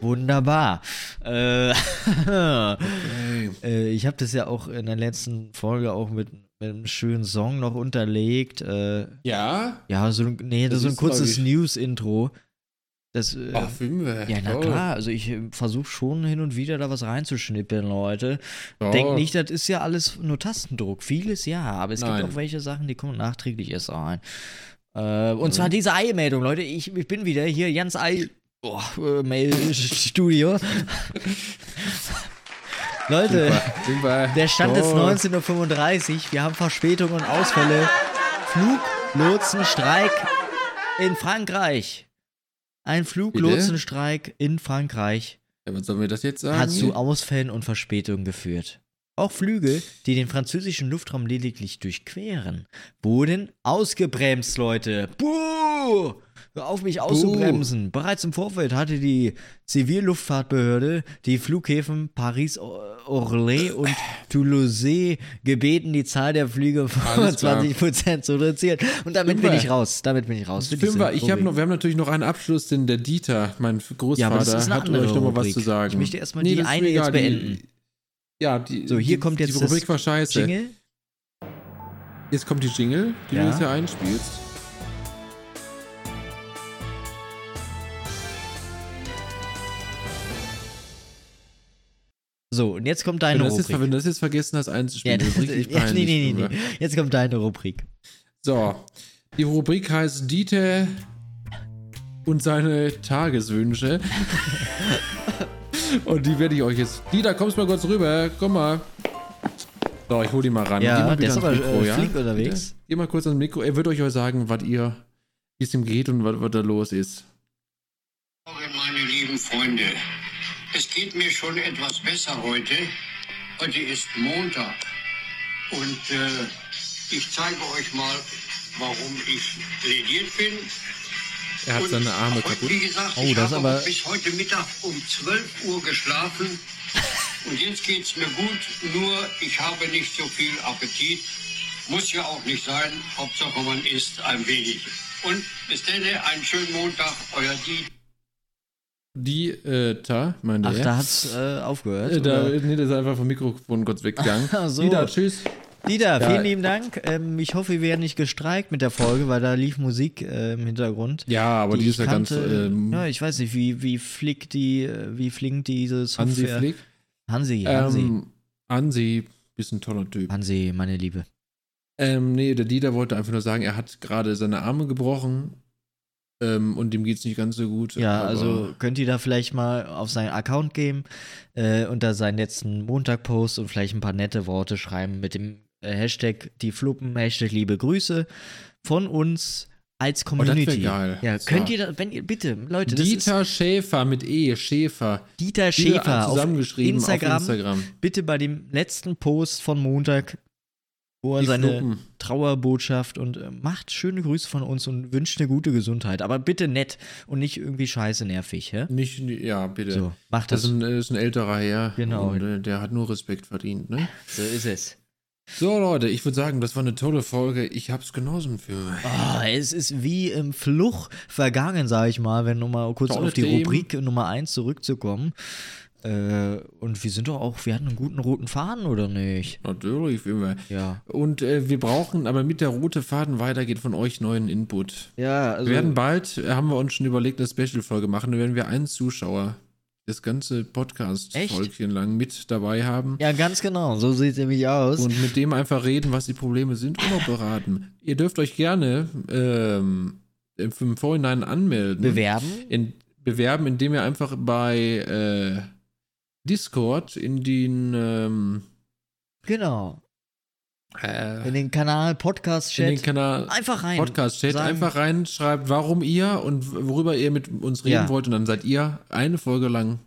Wunderbar. Äh, Hey. äh, ich habe das ja auch in der letzten Folge auch mit, mit einem schönen Song noch unterlegt. Äh, Ja? ja, so, ein- nee, das so ein kurzes News-Intro. Das, äh, Ach, Filme. Ja, na Toll. klar. Also ich versuche schon hin und wieder da was reinzuschnippeln, Leute. Toll. Denkt nicht, das ist ja alles nur Tastendruck. Vieles ja, aber es Nein. gibt auch welche Sachen, die kommen nachträglich erst rein. Äh, und zwar diese Eilmeldung, Leute. Ich, ich bin wieder hier, Jans Eil. Oh, äh, Mail-Studio. Leute, Super. der Stand ist Toll. 19.35 Uhr. Wir haben Verspätungen und Ausfälle. Fluglotsenstreik in Frankreich. Ein Fluglotsenstreik in Frankreich Ja, was sollen wir das jetzt sagen? hat zu? Ausfällen und Verspätungen geführt. Auch Flüge, die den französischen Luftraum lediglich durchqueren, wurden ausgebremst, Leute. Buh! Hör auf, mich auszubremsen. Bereits im Vorfeld hatte die Zivilluftfahrtbehörde die Flughäfen Paris-Orly und Toulouse gebeten, die Zahl der Flüge um klar. 25% zu reduzieren. Und damit bin Super. ich raus. Damit bin ich raus. war, ich hab noch, wir haben natürlich noch einen Abschluss, denn der Dieter, mein Großvater, Ja, hat euch noch mal was zu sagen. Ich möchte erstmal die das ist eine jetzt egal, die- beenden. Ja, die, So, hier die, kommt jetzt die Rubrik war scheiße. Jingle. Jetzt kommt die Jingle, die Ja. du jetzt hier einspielst. So, und jetzt kommt Wenn deine du, das jetzt, Rubrik. wenn du das jetzt vergessen hast Ja, einzuspielen, das, das ist richtig ja, nee, nee, nee, nee. Jetzt kommt deine Rubrik. So, die Rubrik heißt Dieter und seine Tageswünsche. und die werde ich euch jetzt. Dieter, kommst mal kurz rüber. Komm mal. So, ich hol die mal ran. Ja, Geh mal der ist aber, äh, flink unterwegs. Bitte? Geh mal kurz ans Mikro. Er wird euch auch sagen, was ihr, wie es ihm geht und was, was da los ist. Morgen, meine lieben Freunde. Es geht mir schon etwas besser heute. Heute ist Montag. Und äh, ich zeige euch mal, warum ich lediert bin. Er hat Und seine Arme kaputt. Wie gesagt, Oh, ich das habe aber- bis heute Mittag um 12 Uhr geschlafen. Und jetzt geht es mir gut, nur ich habe nicht so viel Appetit. Muss ja auch nicht sein. Hauptsache man isst ein wenig. Und bis dann, einen schönen Montag, euer Dieter. Die, äh, ta, meinte Ach, da hat's äh, aufgehört. Äh, da, oder? nee, der ist einfach vom Mikrofon kurz weggegangen. So. Dieter, tschüss. Dieter, Ja. vielen lieben Dank. Ähm, ich hoffe, wir werden nicht gestreikt mit der Folge, weil da lief Musik äh, im Hintergrund. Ja, aber die, ich ist ja ganz. Ähm, ja, ich weiß nicht, wie, wie flick die, äh, wie flink diese Software. Hansi Flick. Hansi, Hansi. Ähm, Hansi, ist ein toller Typ. Hansi, meine Liebe. Ähm, nee, der Dieter wollte einfach nur sagen, er hat gerade seine Arme gebrochen ähm, und ihm geht's nicht ganz so gut. Ja, also könnt ihr da vielleicht mal auf seinen Account gehen, äh, unter seinen letzten Montag-Post und vielleicht ein paar nette Worte schreiben mit dem äh, Hashtag die Fluppen, Hashtag liebe Grüße von uns als Oh, das Community. geil. Ja, So. könnt ihr da, wenn ihr, bitte, Leute, das ist Dieter Schäfer mit E, Schäfer. Dieter Schäfer auf zusammengeschrieben Instagram. auf Instagram. Bitte bei dem letzten Post von Montag wo er Die seine Fluppen. Trauerbotschaft und äh, macht schöne Grüße von uns und wünscht eine gute Gesundheit. Aber bitte nett und nicht irgendwie scheiße nervig, hä? Nicht, ja, bitte. So, macht das das. ist ein, ist ein älterer Herr. Genau. Und, äh, der hat nur Respekt verdient, ne? So ist es. So, Leute, ich würde sagen, das war eine tolle Folge. Ich hab's genossen für. Oh, es ist wie im Fluch vergangen, sag ich mal, wenn nochmal kurz Tolle auf die Themen. Rubrik Nummer 1 zurückzukommen. Äh, und wir sind doch auch, wir hatten einen guten roten Faden, oder nicht? Natürlich, wie immer. Ja. Und äh, wir brauchen, aber mit der rote Faden weitergeht von euch neuen Input. Ja, also. Wir werden bald, äh, haben wir uns schon überlegt, eine Special-Folge machen. Da werden wir einen Zuschauer das ganze Podcast-Folgchen lang mit dabei haben. ja, ganz genau, so sieht es nämlich aus. Und mit dem einfach reden, was die Probleme sind und auch beraten. Ihr dürft euch gerne ähm, im im Vorhinein anmelden. Bewerben? In, bewerben, indem ihr einfach bei äh, Discord in den ähm, Genau. äh, In den Kanal in den. Kanal Einfach rein. Podcast-Chat Sagen- einfach reinschreibt, warum ihr und worüber ihr mit uns reden Ja. wollt. Und dann seid ihr eine Folge lang.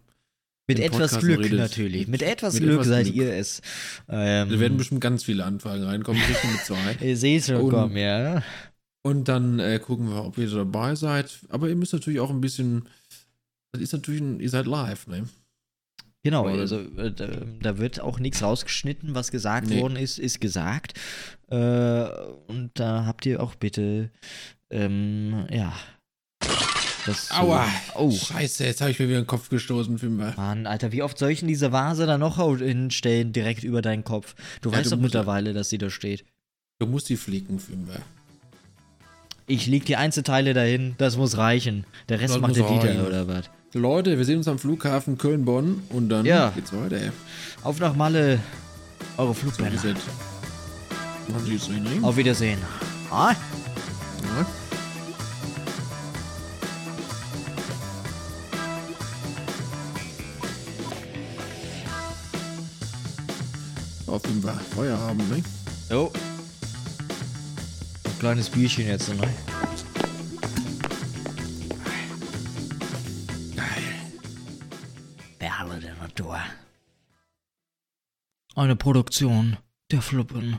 Mit etwas Podcast Glück redet. natürlich. Mit etwas Mit Glück etwas seid Glück. ihr es. Ähm, Da werden bestimmt ganz viele Anfragen reinkommen, richtig mit zwei. ihr seht schon Und- kommen, ja. Und dann äh, gucken wir, ob ihr dabei seid. Aber ihr müsst natürlich auch ein bisschen. Das ist natürlich, ein, ihr seid live, ne? Genau, also äh, da, wird auch nichts rausgeschnitten, was gesagt Nee. worden ist, ist gesagt. Äh, und da habt ihr auch bitte, ähm, ja. Das, so- Aua! Oh. Scheiße, jetzt habe ich mir wieder den Kopf gestoßen, Fimmer. Mann, Alter, wie oft soll ich denn diese Vase da noch hinstellen, direkt über deinen Kopf? Du Ja, weißt du doch mittlerweile, dass sie da steht. Du musst die flicken, Fimmer. Ich leg die Einzelteile dahin, das muss reichen. Der Rest Das macht der Dieter oder was? Leute, wir sehen uns am Flughafen Köln-Bonn und dann Ja. geht's weiter. Auf nach Malle, eure So, jetzt nicht, ne? Auf Wiedersehen. Ah. Ja. Auf jeden Fall Feierabend, ne? Jo. Ein kleines Bierchen jetzt, ne? Eine Produktion der Fluppen.